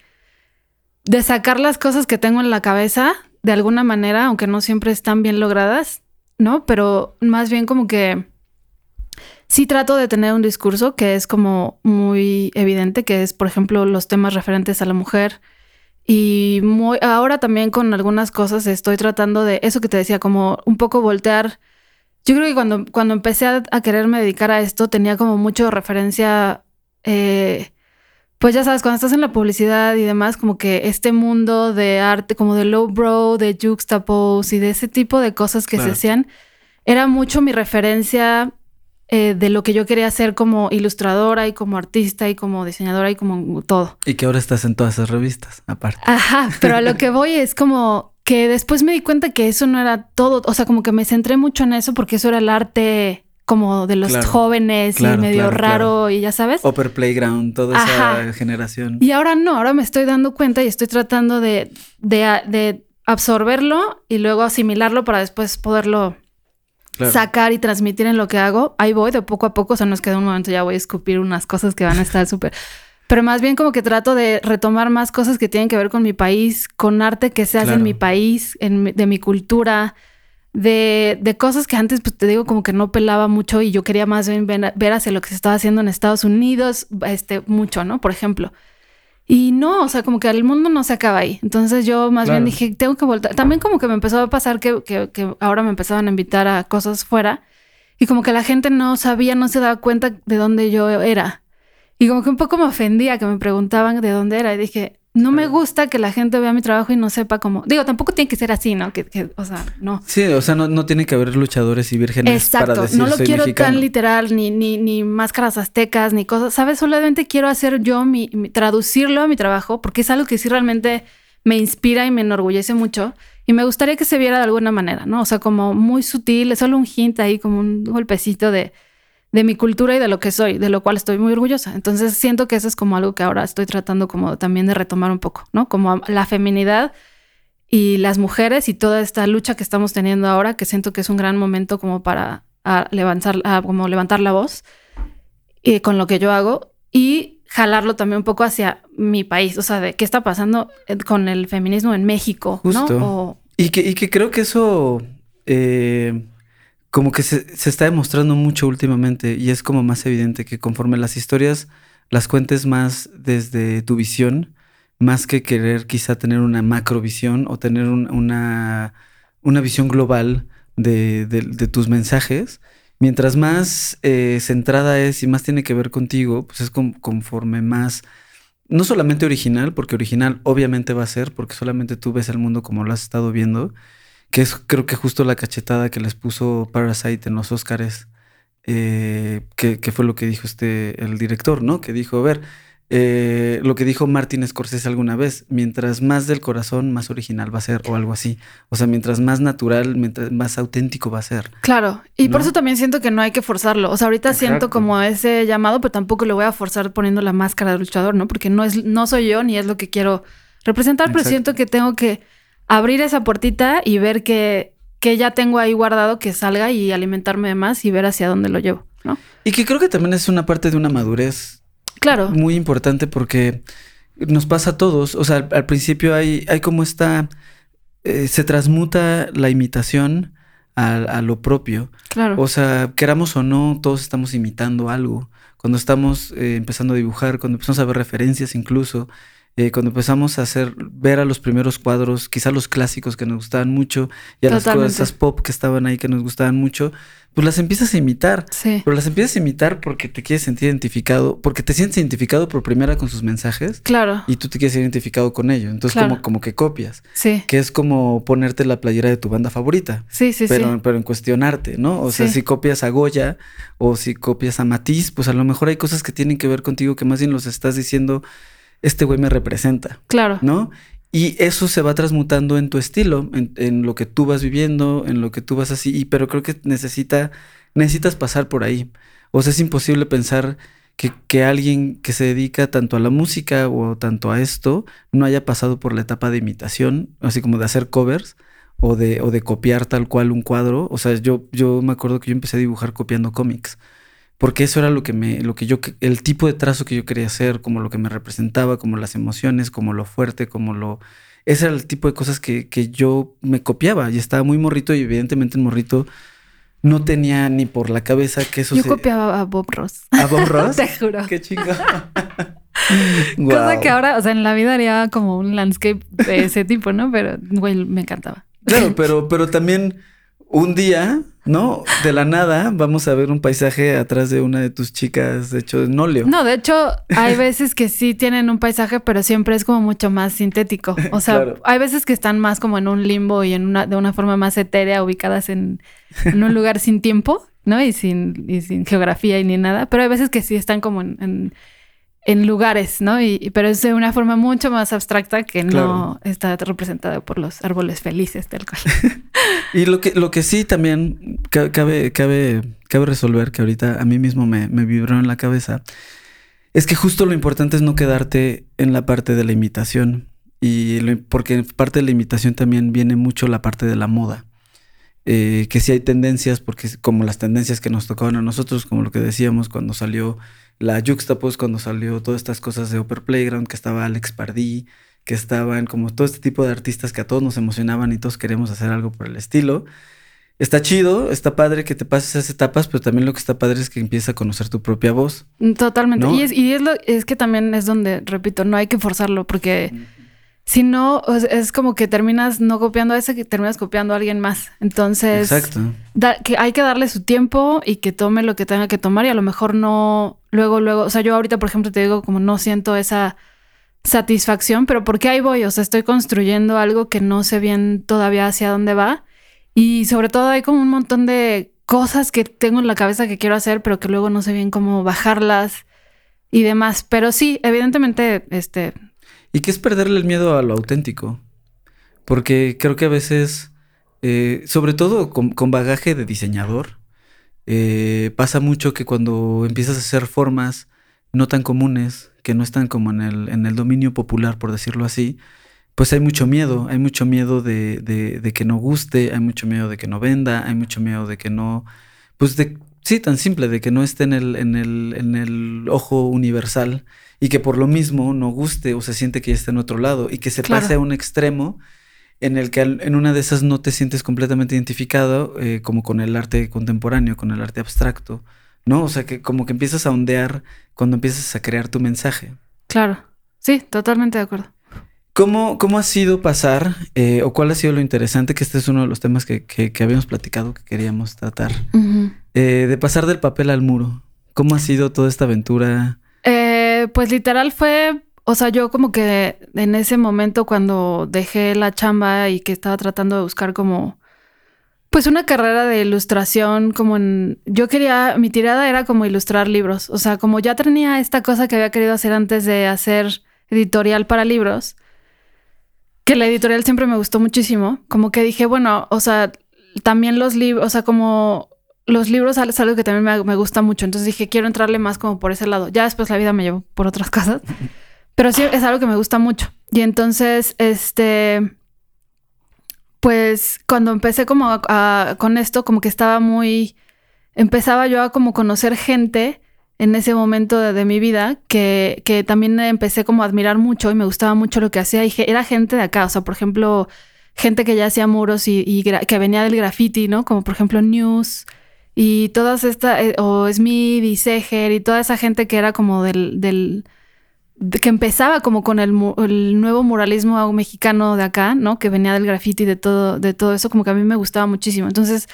de sacar las cosas que tengo en la cabeza de alguna manera, aunque no siempre están bien logradas, ¿no? Pero más bien como que sí trato de tener un discurso que es como muy evidente, que es, por ejemplo, los temas referentes a la mujer. Y muy, ahora también con algunas cosas estoy tratando de eso que te decía, como un poco voltear. Yo creo que cuando, cuando empecé a, a quererme dedicar a esto tenía como mucho referencia, eh, pues ya sabes, cuando estás en la publicidad y demás, como que este mundo de arte, como de lowbrow, de juxtapose y de ese tipo de cosas que Claro. se hacían, era mucho mi referencia eh, de lo que yo quería hacer como ilustradora y como artista y como diseñadora y como todo. Y que ahora estás en todas esas revistas, aparte. Ajá, pero a lo que voy es como que después me di cuenta que eso no era todo, o sea, como que me centré mucho en eso porque eso era el arte como de los Claro, jóvenes claro, y medio claro, raro y ya sabes. Upper Playground, toda esa generación. Y ahora no, ahora me estoy dando cuenta y estoy tratando de, de, de absorberlo y luego asimilarlo para después poderlo Claro. sacar y transmitir en lo que hago. Ahí voy de poco a poco, o sea, no es que de un momento ya voy a escupir unas cosas que van a estar súper... Pero más bien como que trato de retomar más cosas que tienen que ver con mi país, con arte que se hace Claro. en mi país, en mi- de mi cultura, de, de cosas que antes, pues te digo, como que no pelaba mucho y yo quería más bien ver, ver hacia lo que se estaba haciendo en Estados Unidos, este, mucho, ¿no? Por ejemplo. Y no, o sea, como que el mundo no se acaba ahí. Entonces yo más Claro. bien dije, tengo que voltar. También como que me empezó a pasar que, que, que ahora me empezaban a invitar a cosas fuera y como que la gente no sabía, no se daba cuenta de dónde yo era. Y como que un poco me ofendía que me preguntaban de dónde era y dije, no me gusta que la gente vea mi trabajo y no sepa cómo. Digo, tampoco tiene que ser así, ¿no? Que, que, o sea, no. Sí, o sea, no, no tiene que haber luchadores y vírgenes para Exacto, decir no lo soy quiero mexicano. tan literal, ni, ni, ni máscaras aztecas, ni cosas, ¿sabes? Solamente quiero hacer yo mi, mi- traducirlo a mi trabajo, porque es algo que sí realmente me inspira y me enorgullece mucho. Y me gustaría que se viera de alguna manera, ¿no? O sea, como muy sutil, es solo un hint ahí, como un golpecito de, de mi cultura y de lo que soy, de lo cual estoy muy orgullosa. Entonces siento que eso es como algo que ahora estoy tratando como también de retomar un poco, ¿no? Como la feminidad y las mujeres y toda esta lucha que estamos teniendo ahora, que siento que es un gran momento como para levantar, como levantar la voz y con lo que yo hago y jalarlo también un poco hacia mi país, o sea, de qué está pasando eh, con el feminismo en México, ¿no? Y, que, y que creo que eso eh, como que se, se, está demostrando mucho últimamente y es como más evidente que conforme las historias las cuentes más desde tu visión, más que querer quizá tener una macrovisión o tener una, una visión global de, de, tus mensajes, mientras más eh, centrada es y más tiene que ver contigo, pues es conforme más, no solamente original, porque original obviamente va a ser, porque solamente tú ves el mundo como lo has estado viendo, que es creo que justo la cachetada que les puso Parasite en los Oscars, eh, que, que, fue lo que dijo este, el director, ¿no? Que dijo, a ver, eh, lo que dijo Martin Scorsese alguna vez, mientras más del corazón, más original va a ser o algo así. O sea, mientras más natural, mientras más auténtico va a ser. Claro, y por eso también siento que no hay que forzarlo. O sea, ahorita siento como ese llamado, pero tampoco lo voy a forzar poniendo la máscara de luchador, ¿no? Porque no es no soy yo ni es lo que quiero representar, pero siento que tengo que abrir esa puertita y ver que, que ya tengo ahí guardado que salga y alimentarme de más y ver hacia dónde lo llevo, ¿no? Y que creo que también es una parte de una madurez Claro. Muy importante porque nos pasa a todos. O sea, al, principio hay, hay como esta. Eh, se transmuta la imitación a, lo propio. Claro. O sea, queramos o no, todos estamos imitando algo. Cuando estamos eh, empezando a dibujar, cuando empezamos a ver referencias incluso, eh, cuando empezamos a hacer, ver a los primeros cuadros, quizá los clásicos que nos gustaban mucho, y a las cosas pop que estaban ahí que nos gustaban mucho, pues las empiezas a imitar. Sí. Pero las empiezas a imitar porque te quieres sentir identificado, porque te sientes identificado por primera con sus mensajes. Claro. Y tú te quieres ser identificado con ellos. Entonces, como, como que copias. Sí. Que es como ponerte la playera de tu banda favorita. Sí, sí, pero, sí. Pero en cuestionarte, ¿no? O sea, si copias a Goya o si copias a Matiz, pues a lo mejor hay cosas que tienen que ver contigo que más bien los estás diciendo este güey me representa. Claro. ¿No? Y eso se va transmutando en tu estilo, en, lo que tú vas viviendo, en lo que tú vas así. Y, pero creo que necesita, necesitas pasar por ahí. O sea, es imposible pensar que, que, alguien que se dedica tanto a la música o tanto a esto no haya pasado por la etapa de imitación, así como de hacer covers o de, o de copiar tal cual un cuadro. O sea, yo, yo me acuerdo que yo empecé a dibujar copiando cómics porque eso era lo que me, lo que yo, el tipo de trazo que yo quería hacer, como lo que me representaba, como las emociones, como lo fuerte, como lo, ese era el tipo de cosas que, que yo me copiaba y estaba muy morrito y evidentemente el morrito no tenía ni por la cabeza que eso Yo copiaba a Bob Ross. ¿A Bob <laughs> Ross? Te juro. Qué chingo. <laughs> Cosa que ahora, o sea, en la vida haría como un landscape de ese tipo, ¿no? Pero, güey, me encantaba. Claro, pero, pero también un día, ¿no? De la nada vamos a ver un paisaje atrás de una de tus chicas hecho de nóleo. No, de hecho, hay veces que sí tienen un paisaje, pero siempre es como mucho más sintético. O sea, hay veces que están más como en un limbo y en una, de una forma más etérea, ubicadas en, un lugar sin tiempo, ¿no? Y sin, y sin geografía y ni nada. Pero hay veces que sí están como en en lugares, ¿no? Y, pero es de una forma mucho más abstracta que no está representada por los árboles felices del cual. <laughs> y lo que, lo que sí también cabe, cabe, cabe resolver, que ahorita a mí mismo me, me vibró en la cabeza, es que justo lo importante es no quedarte en la parte de la imitación. Y porque en parte de la imitación también viene mucho la parte de la moda. Eh, que sí hay tendencias, porque como las tendencias que nos tocaban a nosotros, como lo que decíamos cuando salió la Juxtapose cuando salió todas estas cosas de Upper Playground, que estaba Alex Pardí, que estaban como todo este tipo de artistas que a todos nos emocionaban y todos queremos hacer algo por el estilo. Está chido, está padre que te pases esas etapas, pero también lo que está padre es que empieza a conocer tu propia voz. Mm, totalmente. Y, es, y es, lo, es que también es donde, repito, no hay que forzarlo porque... Si no, es como que terminas no copiando a ese, que terminas copiando a alguien más. Entonces, Exacto. que hay que darle su tiempo y que tome lo que tenga que tomar y a lo mejor no, luego, luego, o sea, yo ahorita, por ejemplo, te digo como no siento esa satisfacción, pero ¿por qué ahí voy? O sea, estoy construyendo algo que no sé bien todavía hacia dónde va y sobre todo hay como un montón de cosas que tengo en la cabeza que quiero hacer, pero que luego no sé bien cómo bajarlas y demás. Pero sí, evidentemente, este, ¿Y qué es perderle el miedo a lo auténtico? Porque creo que a veces, eh, sobre todo con, con, bagaje de diseñador, eh, pasa mucho que cuando empiezas a hacer formas no tan comunes, que no están como en el, en el dominio popular, por decirlo así, pues hay mucho miedo, hay mucho miedo de, de, de, que no guste, hay mucho miedo de que no venda, hay mucho miedo de que no, pues de, sí, tan simple, de que no esté en el, en el, en el ojo universal y que por lo mismo no guste o se siente que ya está en otro lado y que se claro. pase a un extremo en el que en una de esas no te sientes completamente identificado eh, como con el arte contemporáneo, con el arte abstracto, ¿no? O sea, que como que empiezas a ondear cuando empiezas a crear tu mensaje. Claro, sí, totalmente de acuerdo. ¿Cómo, ¿Cómo, ha sido pasar eh, o cuál ha sido lo interesante? Que este es uno de los temas que, que, que habíamos platicado que queríamos tratar. Uh -huh. eh, de pasar del papel al muro. ¿Cómo ha sido toda esta aventura? Eh, pues literal fue, o sea, yo como que en ese momento cuando dejé la chamba y que estaba tratando de buscar como, pues una carrera de ilustración, como en, yo quería, mi tirada era como ilustrar libros. O sea, como ya tenía esta cosa que había querido hacer antes de hacer editorial para libros que la editorial siempre me gustó muchísimo, como que dije, bueno, o sea, también los libros, o sea, como los libros es algo que también me, me, gusta mucho, entonces dije, quiero entrarle más como por ese lado. Ya después la vida me llevó por otras <laughs> cosas, pero sí es algo que me gusta mucho. Y entonces, este, pues cuando empecé como con esto, como que estaba muy, empezaba yo a como conocer gente en ese momento de, de mi vida que, que, también empecé como a admirar mucho y me gustaba mucho lo que hacía. Y era gente de acá, o sea, por ejemplo, gente que ya hacía muros y, y que venía del graffiti, ¿no? Como por ejemplo News y todas estas, eh, o Smith y Seger y toda esa gente que era como del, del de, que empezaba como con el, el, nuevo muralismo mexicano de acá, ¿no? Que venía del graffiti, de todo, de todo eso, como que a mí me gustaba muchísimo. Entonces,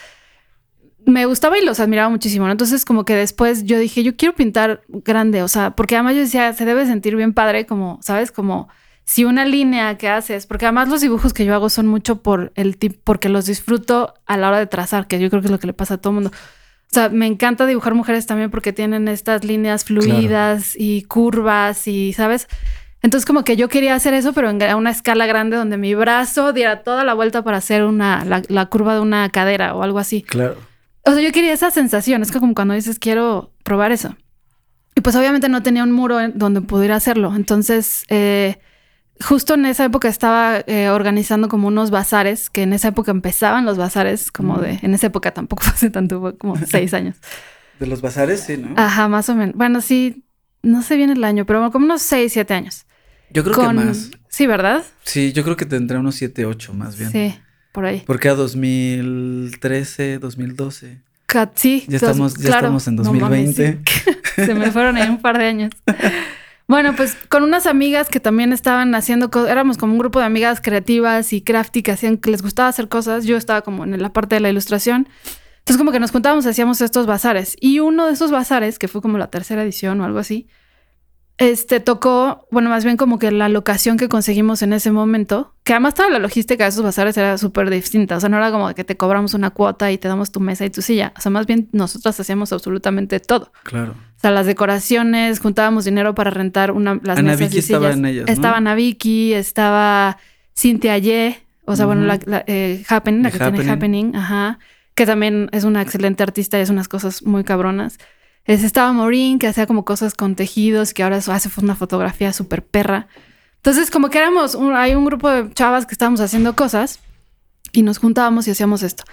me gustaba y los admiraba muchísimo, ¿no? Entonces como que después yo dije, yo quiero pintar grande, o sea, porque además yo decía, se debe sentir bien padre, como, ¿sabes? Como si una línea que haces, porque además los dibujos que yo hago son mucho por el tipo, porque los disfruto a la hora de trazar, que yo creo que es lo que le pasa a todo el mundo. O sea, me encanta dibujar mujeres también porque tienen estas líneas fluidas claro. y curvas y, ¿sabes? Entonces como que yo quería hacer eso, pero en una escala grande donde mi brazo diera toda la vuelta para hacer una, la, la curva de una cadera o algo así. Claro. O sea, yo quería esa sensación. Es que como cuando dices, quiero probar eso. Y pues obviamente no tenía un muro donde pudiera hacerlo. Entonces, eh, justo en esa época estaba eh, organizando como unos bazares, que en esa época empezaban los bazares, como de... En esa época tampoco <laughs> hace tanto, fue como <laughs> seis años. De los bazares, sí, ¿no? Ajá, más o menos. Bueno, sí, no sé bien el año, pero como unos seis, siete años. Yo creo Con... que más. Sí, ¿verdad? Sí, yo creo que tendrá unos siete, ocho más bien. Sí por ahí. Porque a 2013, 2012. Sí, ya estamos, ya claro, estamos en 2020. No mames, sí. <laughs> Se me fueron ahí un par de años. Bueno, pues con unas amigas que también estaban haciendo cosas, éramos como un grupo de amigas creativas y crafty que hacían, que les gustaba hacer cosas. Yo estaba como en la parte de la ilustración. Entonces como que nos juntábamos, hacíamos estos bazares. Y uno de esos bazares, que fue como la tercera edición o algo así, este tocó, bueno, más bien como que la locación que conseguimos en ese momento, que además toda la logística de esos bazares era súper distinta. O sea, no era como que te cobramos una cuota y te damos tu mesa y tu silla. O sea, más bien nosotras hacíamos absolutamente todo. Claro. O sea, las decoraciones, juntábamos dinero para rentar una, las Ana mesas Vicky y sillas. estaba en ellas, ¿no? Estaba Ana Vicky, estaba Cintia Ye, o sea, uh -huh. bueno, la, la eh, Happening, la que happening. tiene Happening, ajá, que también es una excelente artista y hace unas cosas muy cabronas. Es, estaba Maureen, que hacía como cosas con tejidos, que ahora hace una fotografía súper perra. Entonces, como que éramos, un, hay un grupo de chavas que estábamos haciendo cosas y nos juntábamos y hacíamos esto.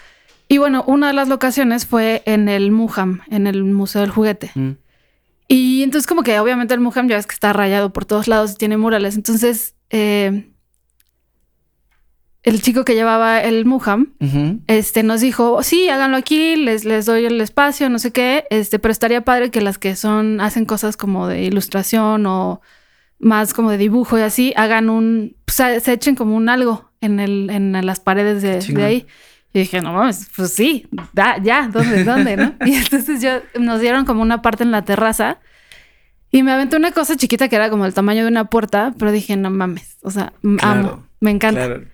Y bueno, una de las locaciones fue en el Muham, en el Museo del Juguete. Mm. Y entonces como que obviamente el Muham ya ves que está rayado por todos lados y tiene murales. Entonces, eh, el chico que llevaba el Muham, uh -huh. este, nos dijo, sí, háganlo aquí, les, les doy el espacio, no sé qué, este, pero estaría padre que las que son, hacen cosas como de ilustración o más como de dibujo y así, hagan un, pues, se echen como un algo en, el, en las paredes de, de ahí. Y dije, no mames, pues sí, da, ya, ¿dónde, dónde, no? <laughs> y entonces yo, nos dieron como una parte en la terraza y me aventé una cosa chiquita que era como el tamaño de una puerta, pero dije, no mames, o sea, claro, amo, me encanta. Claro.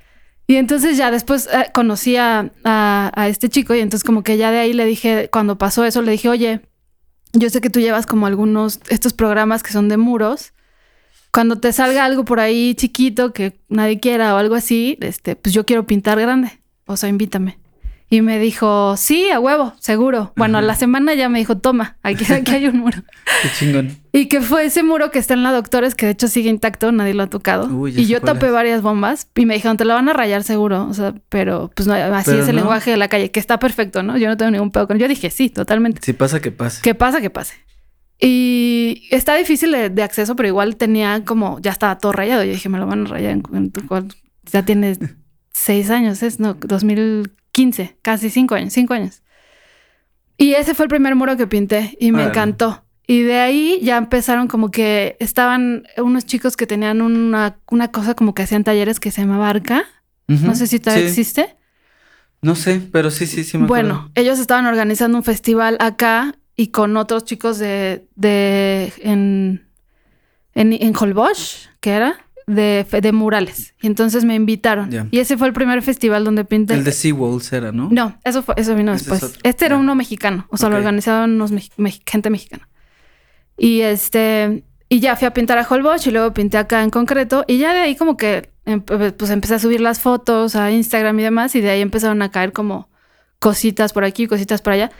Y entonces ya después eh, conocí a, a, a, este chico y entonces como que ya de ahí le dije, cuando pasó eso, le dije, oye, yo sé que tú llevas como algunos, estos programas que son de muros, cuando te salga algo por ahí chiquito que nadie quiera o algo así, este, pues yo quiero pintar grande. O sea, invítame. Y me dijo, sí, a huevo, seguro. Bueno, a la semana ya me dijo, toma, aquí, aquí hay un muro. <laughs> Qué chingón. Y que fue ese muro que está en la Doctores, que de hecho sigue intacto, nadie lo ha tocado. Uy, y yo tapé varias bombas y me dijeron, te la van a rayar seguro. O sea, pero pues no, así Pero es el no. lenguaje de la calle, que está perfecto, ¿no? Yo no tengo ningún pedo con Yo dije, sí, totalmente. Si pasa, que pase. ¿Qué pasa? ¿Qué pase? Y está difícil de, de acceso, pero igual tenía como, ya estaba todo rayado. Yo dije, me lo van a rayar en, en tu cual- Ya tiene seis años, es, no, 2015, casi cinco años, cinco años. Y ese fue el primer muro que pinté y me encantó. Y de ahí ya empezaron como que estaban unos chicos que tenían una, una cosa como que hacían talleres que se llamaba Arca. Ujú. No sé si todavía Sí. existe. No sé, pero sí, sí, sí me acuerdo. Bueno, ellos estaban organizando un festival acá y con otros chicos de, de en, en, en Holbox, que era, de, de murales. Y entonces me invitaron. Y ese fue el primer festival donde pinté. El de SeaWorlds era, ¿no? No, eso fue, eso vino es después. otro. Este era Ya. uno mexicano, o sea, Ok. lo organizaban unos mex- gente mexicana. Y este, y ya fui a pintar a Holbox y luego pinté acá en concreto. Y ya de ahí como que pues empecé a subir las fotos a Instagram y demás. Y de ahí empezaron a caer como cositas por aquí, cositas por allá.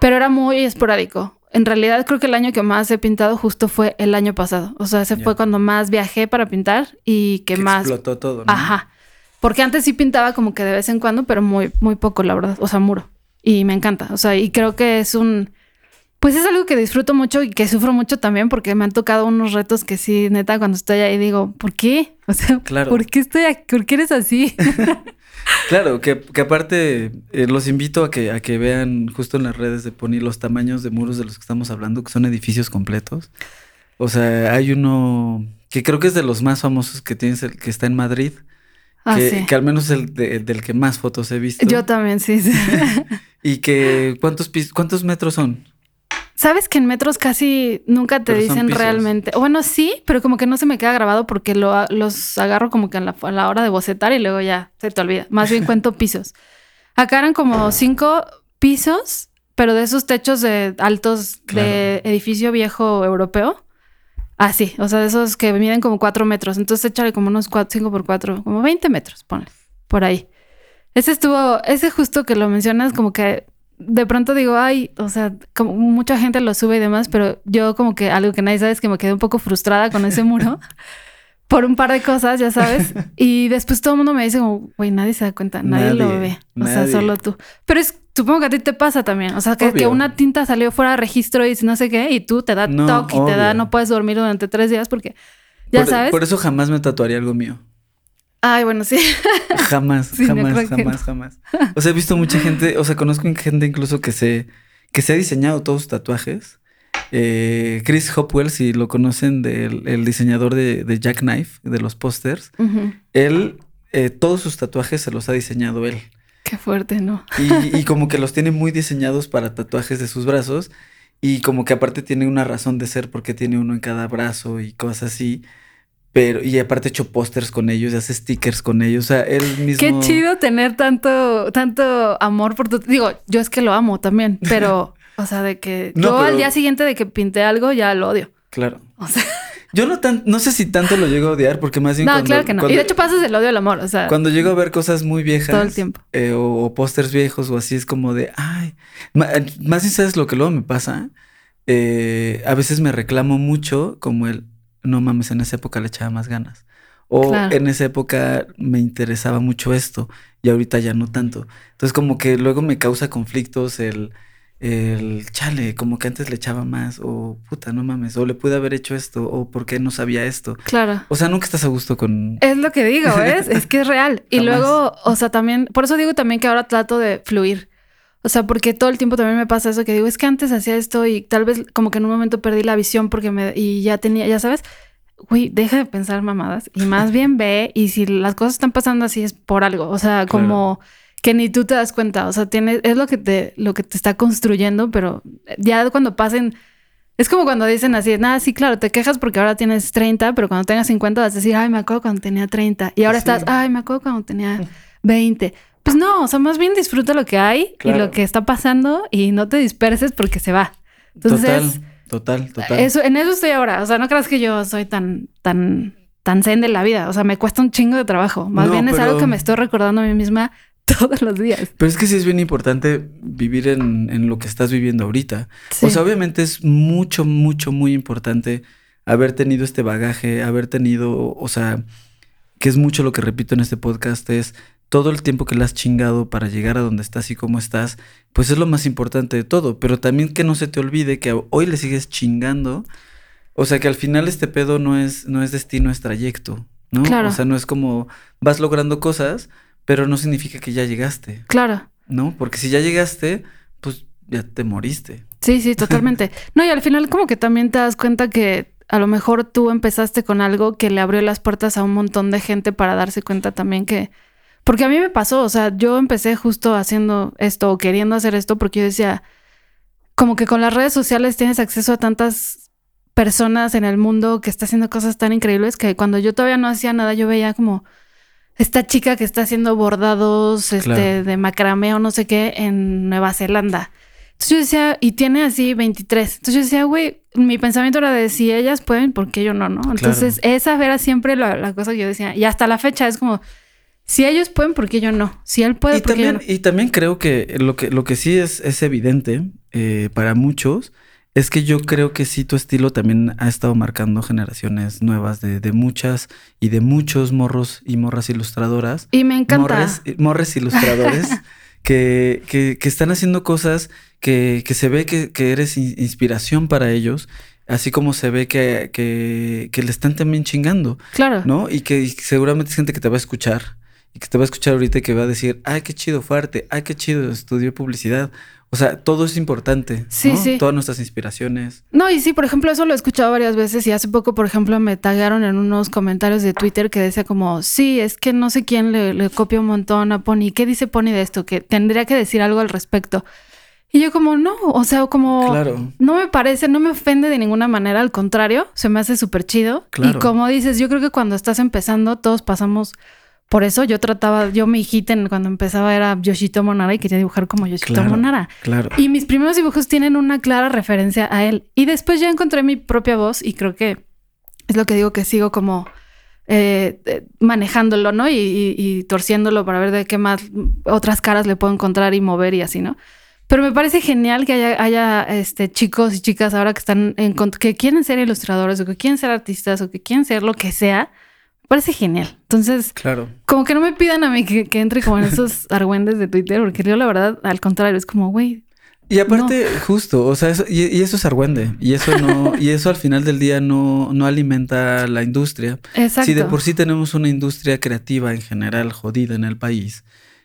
Pero era muy esporádico. En realidad creo que el año que más he pintado justo fue el año pasado. O sea, ese fue cuando más viajé para pintar y que, Que más explotó todo, ¿no? Ajá. Porque antes sí pintaba como que de vez en cuando, pero muy, muy poco, la verdad. O sea, muro. Y me encanta. O sea, y creo que es un. Pues es algo que disfruto mucho y que sufro mucho también porque me han tocado unos retos que sí, neta, cuando estoy ahí digo, ¿por qué? <laughs> O sea, Claro. ¿por qué estoy aquí? ¿Por qué eres así? <laughs> Claro, que, que aparte eh, los invito a que, a que vean justo en las redes de Pony los tamaños de muros de los que estamos hablando, que son edificios completos. O sea, hay uno que creo que es de los más famosos que tienes, el que está en Madrid, Ah, que, sí. que al menos el de- del que más fotos he visto. Yo también, sí. sí. <laughs> Y que, ¿cuántos, ¿cuántos metros son? Sabes que en metros casi nunca te Pero dicen realmente. Bueno, sí, pero como que no se me queda grabado porque lo, los agarro como que a la, a la hora de bocetar y luego ya se te olvida. Más bien cuento <laughs> pisos. Acá eran como cinco pisos, pero de esos techos de altos de edificio viejo europeo. Así, o sea, de esos que miden como cuatro metros. Entonces échale como unos cuatro, cinco por cuatro, como 20 metros, ponle, por ahí. Ese estuvo, ese justo que lo mencionas, como que de pronto digo, ay, o sea, como mucha gente lo sube y demás, pero yo como que algo que nadie sabe es que me quedé un poco frustrada con ese muro <laughs> por un par de cosas, ya sabes. <laughs> Y después todo el mundo me dice como, güey, nadie se da cuenta, nadie, lo ve. O sea, nadie. solo tú. Pero es, supongo que a ti te pasa también. O sea, que, una tinta salió fuera de registro y no sé qué, y tú te da No, toque y te da, no puedes dormir durante tres días porque, ya por, sabes. Por eso jamás me tatuaría algo mío. Ay, bueno, sí. <laughs> Jamás, Sí, jamás, jamás, jamás. O sea, he visto mucha gente, o sea, conozco gente incluso que se, que se ha diseñado todos sus tatuajes. Eh, Chris Hopwell, si lo conocen, del el diseñador de, de Jackknife, de los pósters, él, eh, todos sus tatuajes se los ha diseñado él. Qué fuerte, ¿no? Y, y <laughs> como que los tiene muy diseñados para tatuajes de sus brazos. Y como que aparte tiene una razón de ser porque tiene uno en cada brazo y cosas así. Pero, y aparte ha hecho pósters con ellos y hace stickers con ellos. O sea, él mismo. Qué chido tener tanto, tanto amor por tu. Digo, yo es que lo amo también, <laughs> pero, o sea, de que No, yo al día siguiente de que pinté algo ya lo odio. Claro. O sea, Yo no tan, no sé si tanto lo llego a odiar, porque más bien no, cuando, claro que no. cuando, y de hecho pasas del odio al amor, o sea, cuando llego a ver cosas muy viejas todo el tiempo. eh, o, o pósters viejos o así, es como de ay. Más bien sabes lo que luego me pasa. Eh, a veces me reclamo mucho, como el no mames, en esa época le echaba más ganas. O Claro. en esa época me interesaba mucho esto y ahorita ya no tanto. Entonces, como que luego me causa conflictos el, el chale, como que antes le echaba más, o puta, no mames, o le pude haber hecho esto, o por qué no sabía esto. Claro. O sea, nunca estás a gusto con. Es lo que digo, ¿ves? <laughs> Es que es real. Y Jamás. luego, o sea, también, por eso digo también que ahora trato de fluir. O sea, porque todo el tiempo también me pasa eso que digo, es que antes hacía esto y tal vez como que en un momento perdí la visión porque me, y ya tenía, ya sabes, güey, deja de pensar mamadas y más bien ve y si las cosas están pasando así es por algo. O sea, como que ni tú te das cuenta. O sea, tiene, es lo que te, lo que te está construyendo, pero ya cuando pasen, es como cuando dicen así, nada, sí, claro, te quejas porque ahora tienes 30, pero cuando tengas 50 vas a decir, ay, me acuerdo cuando tenía 30. Y ahora Sí. estás, ay, me acuerdo cuando tenía 20. Pues no, o sea, más bien disfruta lo que hay y lo que está pasando y no te disperses porque se va. Entonces, Total, Total, total. Eso, en eso estoy ahora. O sea, no creas que yo soy tan, tan, tan zen de la vida. O sea, me cuesta un chingo de trabajo. Más No, bien es pero- algo que me estoy recordando a mí misma <laughs> todos los días. Pero es que sí es bien importante vivir en, en lo que estás viviendo ahorita. Sí. O sea, obviamente es mucho, mucho, muy importante haber tenido este bagaje, haber tenido, o sea, que es mucho lo que repito en este podcast, es todo el tiempo que le has chingado para llegar a donde estás y cómo estás, pues es lo más importante de todo. Pero también que no se te olvide que hoy le sigues chingando. O sea, que al final este pedo no es, no es destino, es trayecto, ¿no? Claro. O sea, no es como vas logrando cosas, pero no significa que ya llegaste. Claro. ¿no? Porque si ya llegaste, pues ya te moriste. Sí, sí, totalmente. <laughs> No, y al final como que también te das cuenta que a lo mejor tú empezaste con algo que le abrió las puertas a un montón de gente para darse cuenta también que... Porque a mí me pasó, o sea, yo empecé justo haciendo esto o queriendo hacer esto porque yo decía, como que con las redes sociales tienes acceso a tantas personas en el mundo que está haciendo cosas tan increíbles que cuando yo todavía no hacía nada, yo veía como esta chica que está haciendo bordados este, Claro. de macramé o no sé qué en Nueva Zelanda. Entonces yo decía, y tiene así 23. Entonces yo decía, güey, mi pensamiento era de si ellas pueden, ¿por qué yo no? no? Entonces esa era siempre la, la cosa que yo decía. Y hasta la fecha es como, si ellos pueden, ¿por qué yo no? Si él puede, Y ¿por qué yo también, no? y también creo que lo que, lo que sí es, es evidente eh, para muchos es que yo creo que sí tu estilo también ha estado marcando generaciones nuevas de, de muchas y de muchos morros y morras ilustradoras. Y me encanta. Morres, morres ilustradores <laughs> que, que, que están haciendo cosas que, que se ve que, que eres in- inspiración para ellos, así como se ve que, que, que le están también chingando. Claro. ¿no? Y que y seguramente es gente que te va a escuchar y que te va a escuchar ahorita y que va a decir, ay, qué chido fuerte, ay, qué chido estudió publicidad. O sea, todo es importante. Sí, ¿no? sí. Todas nuestras inspiraciones. No, y sí, por ejemplo, eso lo he escuchado varias veces y hace poco, por ejemplo, me tagaron en unos comentarios de Twitter que decía como, sí, es que no sé quién le, le copia un montón a Pony. ¿Qué dice Pony de esto? Que tendría que decir algo al respecto. Y yo como, no, o sea, como... Claro. No me parece, no me ofende de ninguna manera, al contrario, se me hace súper chido. Claro. Y como dices, yo creo que cuando estás empezando, todos pasamos por eso. Yo trataba, yo mi hit en, cuando empezaba era Yoshito Monara y quería dibujar como Yoshito Claro. Monara. Claro. Y mis primeros dibujos tienen una clara referencia a él. Y después ya encontré mi propia voz y creo que es lo que digo que sigo como eh, eh, manejándolo, ¿no? Y, y- y torciéndolo para ver de qué más otras caras le puedo encontrar y mover y así, ¿no? Pero me parece genial que haya, haya este, chicos y chicas ahora que están en que quieren ser ilustradores o que quieren ser artistas o que quieren ser lo que sea. Parece genial. Entonces, Claro. como que no me pidan a mí que, que entre como en esos <laughs> argüendes de Twitter, porque yo la verdad, al contrario, es como, güey, Y aparte, justo, o sea, eso, y, y eso es argüende. Y eso no, <laughs> y eso al final del día no, no alimenta la industria. exacto. Si de por sí tenemos una industria creativa en general jodida en el país,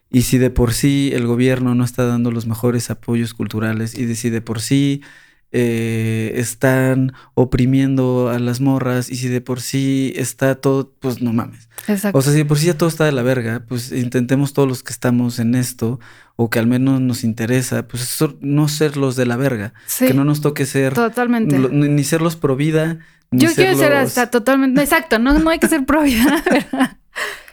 y si de por sí el gobierno no está dando los mejores apoyos culturales, y de si de por sí eh, están oprimiendo a las morras, y si de por sí está todo, pues no mames. Exacto. O sea, si de por sí ya todo está de la verga, pues intentemos todos los que estamos en esto, o que al menos nos interesa, pues no ser los de la verga. sí, Que no nos toque ser, totalmente. ni, ser los pro vida. ni Yo quiero ser hasta totalmente, exacto, no, no hay que ser pro vida, <laughs> ¿verdad?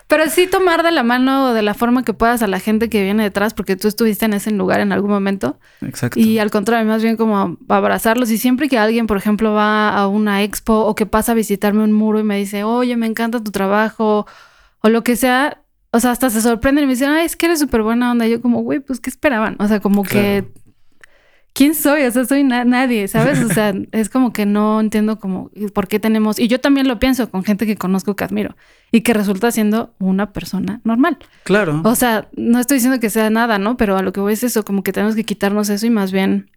Pero sí tomar de la mano de la forma que puedas a la gente que viene detrás, porque tú estuviste en ese lugar en algún momento. Exacto. Y al contrario, más bien como abrazarlos. Y siempre que alguien, por ejemplo, va a una expo o que pasa a visitarme un muro y me dice, oye, me encanta tu trabajo o lo que sea, o sea, hasta se sorprenden y me dicen, ay, es que eres súper buena onda. Y yo como, güey, pues, ¿qué esperaban? O sea, como que. ¿Quién soy? O sea, soy na- nadie, ¿sabes? O sea, <laughs> es como que no entiendo como por qué tenemos, y yo también lo pienso con gente que conozco que admiro y que resulta siendo una persona normal. Claro. O sea, no estoy diciendo que sea nada, ¿no? Pero a lo que voy es eso, como que tenemos que quitarnos eso y más bien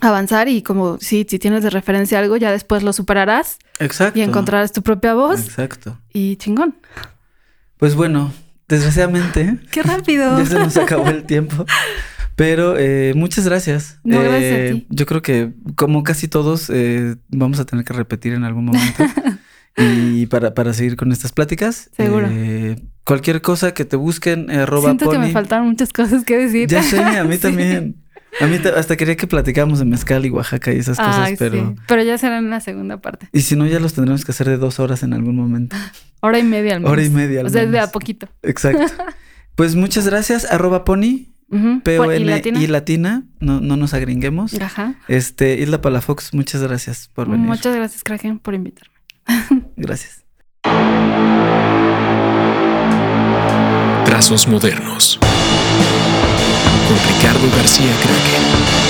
avanzar y como sí, si tienes de referencia algo, ya después lo superarás Exacto. y encontrarás tu propia voz Exacto. y chingón. Pues bueno, desgraciadamente <laughs> ¡Qué rápido! <laughs> ya se nos acabó el tiempo. Pero eh, muchas gracias. No, gracias a Eh, ti. Yo creo que como casi todos eh, vamos a tener que repetir en algún momento. <laughs> y para, para seguir con estas pláticas. Seguro. eh, cualquier cosa que te busquen, eh, arroba Siento que me pony. faltaron muchas cosas que decir. Ya sé, a mí <laughs> Sí. también. A mí ta- hasta quería que platicáramos de mezcal y Oaxaca y esas cosas, Ay, pero... sí. Pero ya será en la segunda parte. Y si no, ya los tendremos que hacer de dos horas en algún momento. <laughs> Hora y media al menos. Hora y media al O sea, de menos. a poquito. Exacto. Pues muchas gracias, arroba pony. P-O-N ¿Y latina? y latina. No, no nos agringuemos. Ajá. Este, Isla Palafox, muchas gracias por venir. Muchas gracias, Kraken, por invitarme. <laughs> Gracias. Trazos modernos. Con Ricardo García Kraken.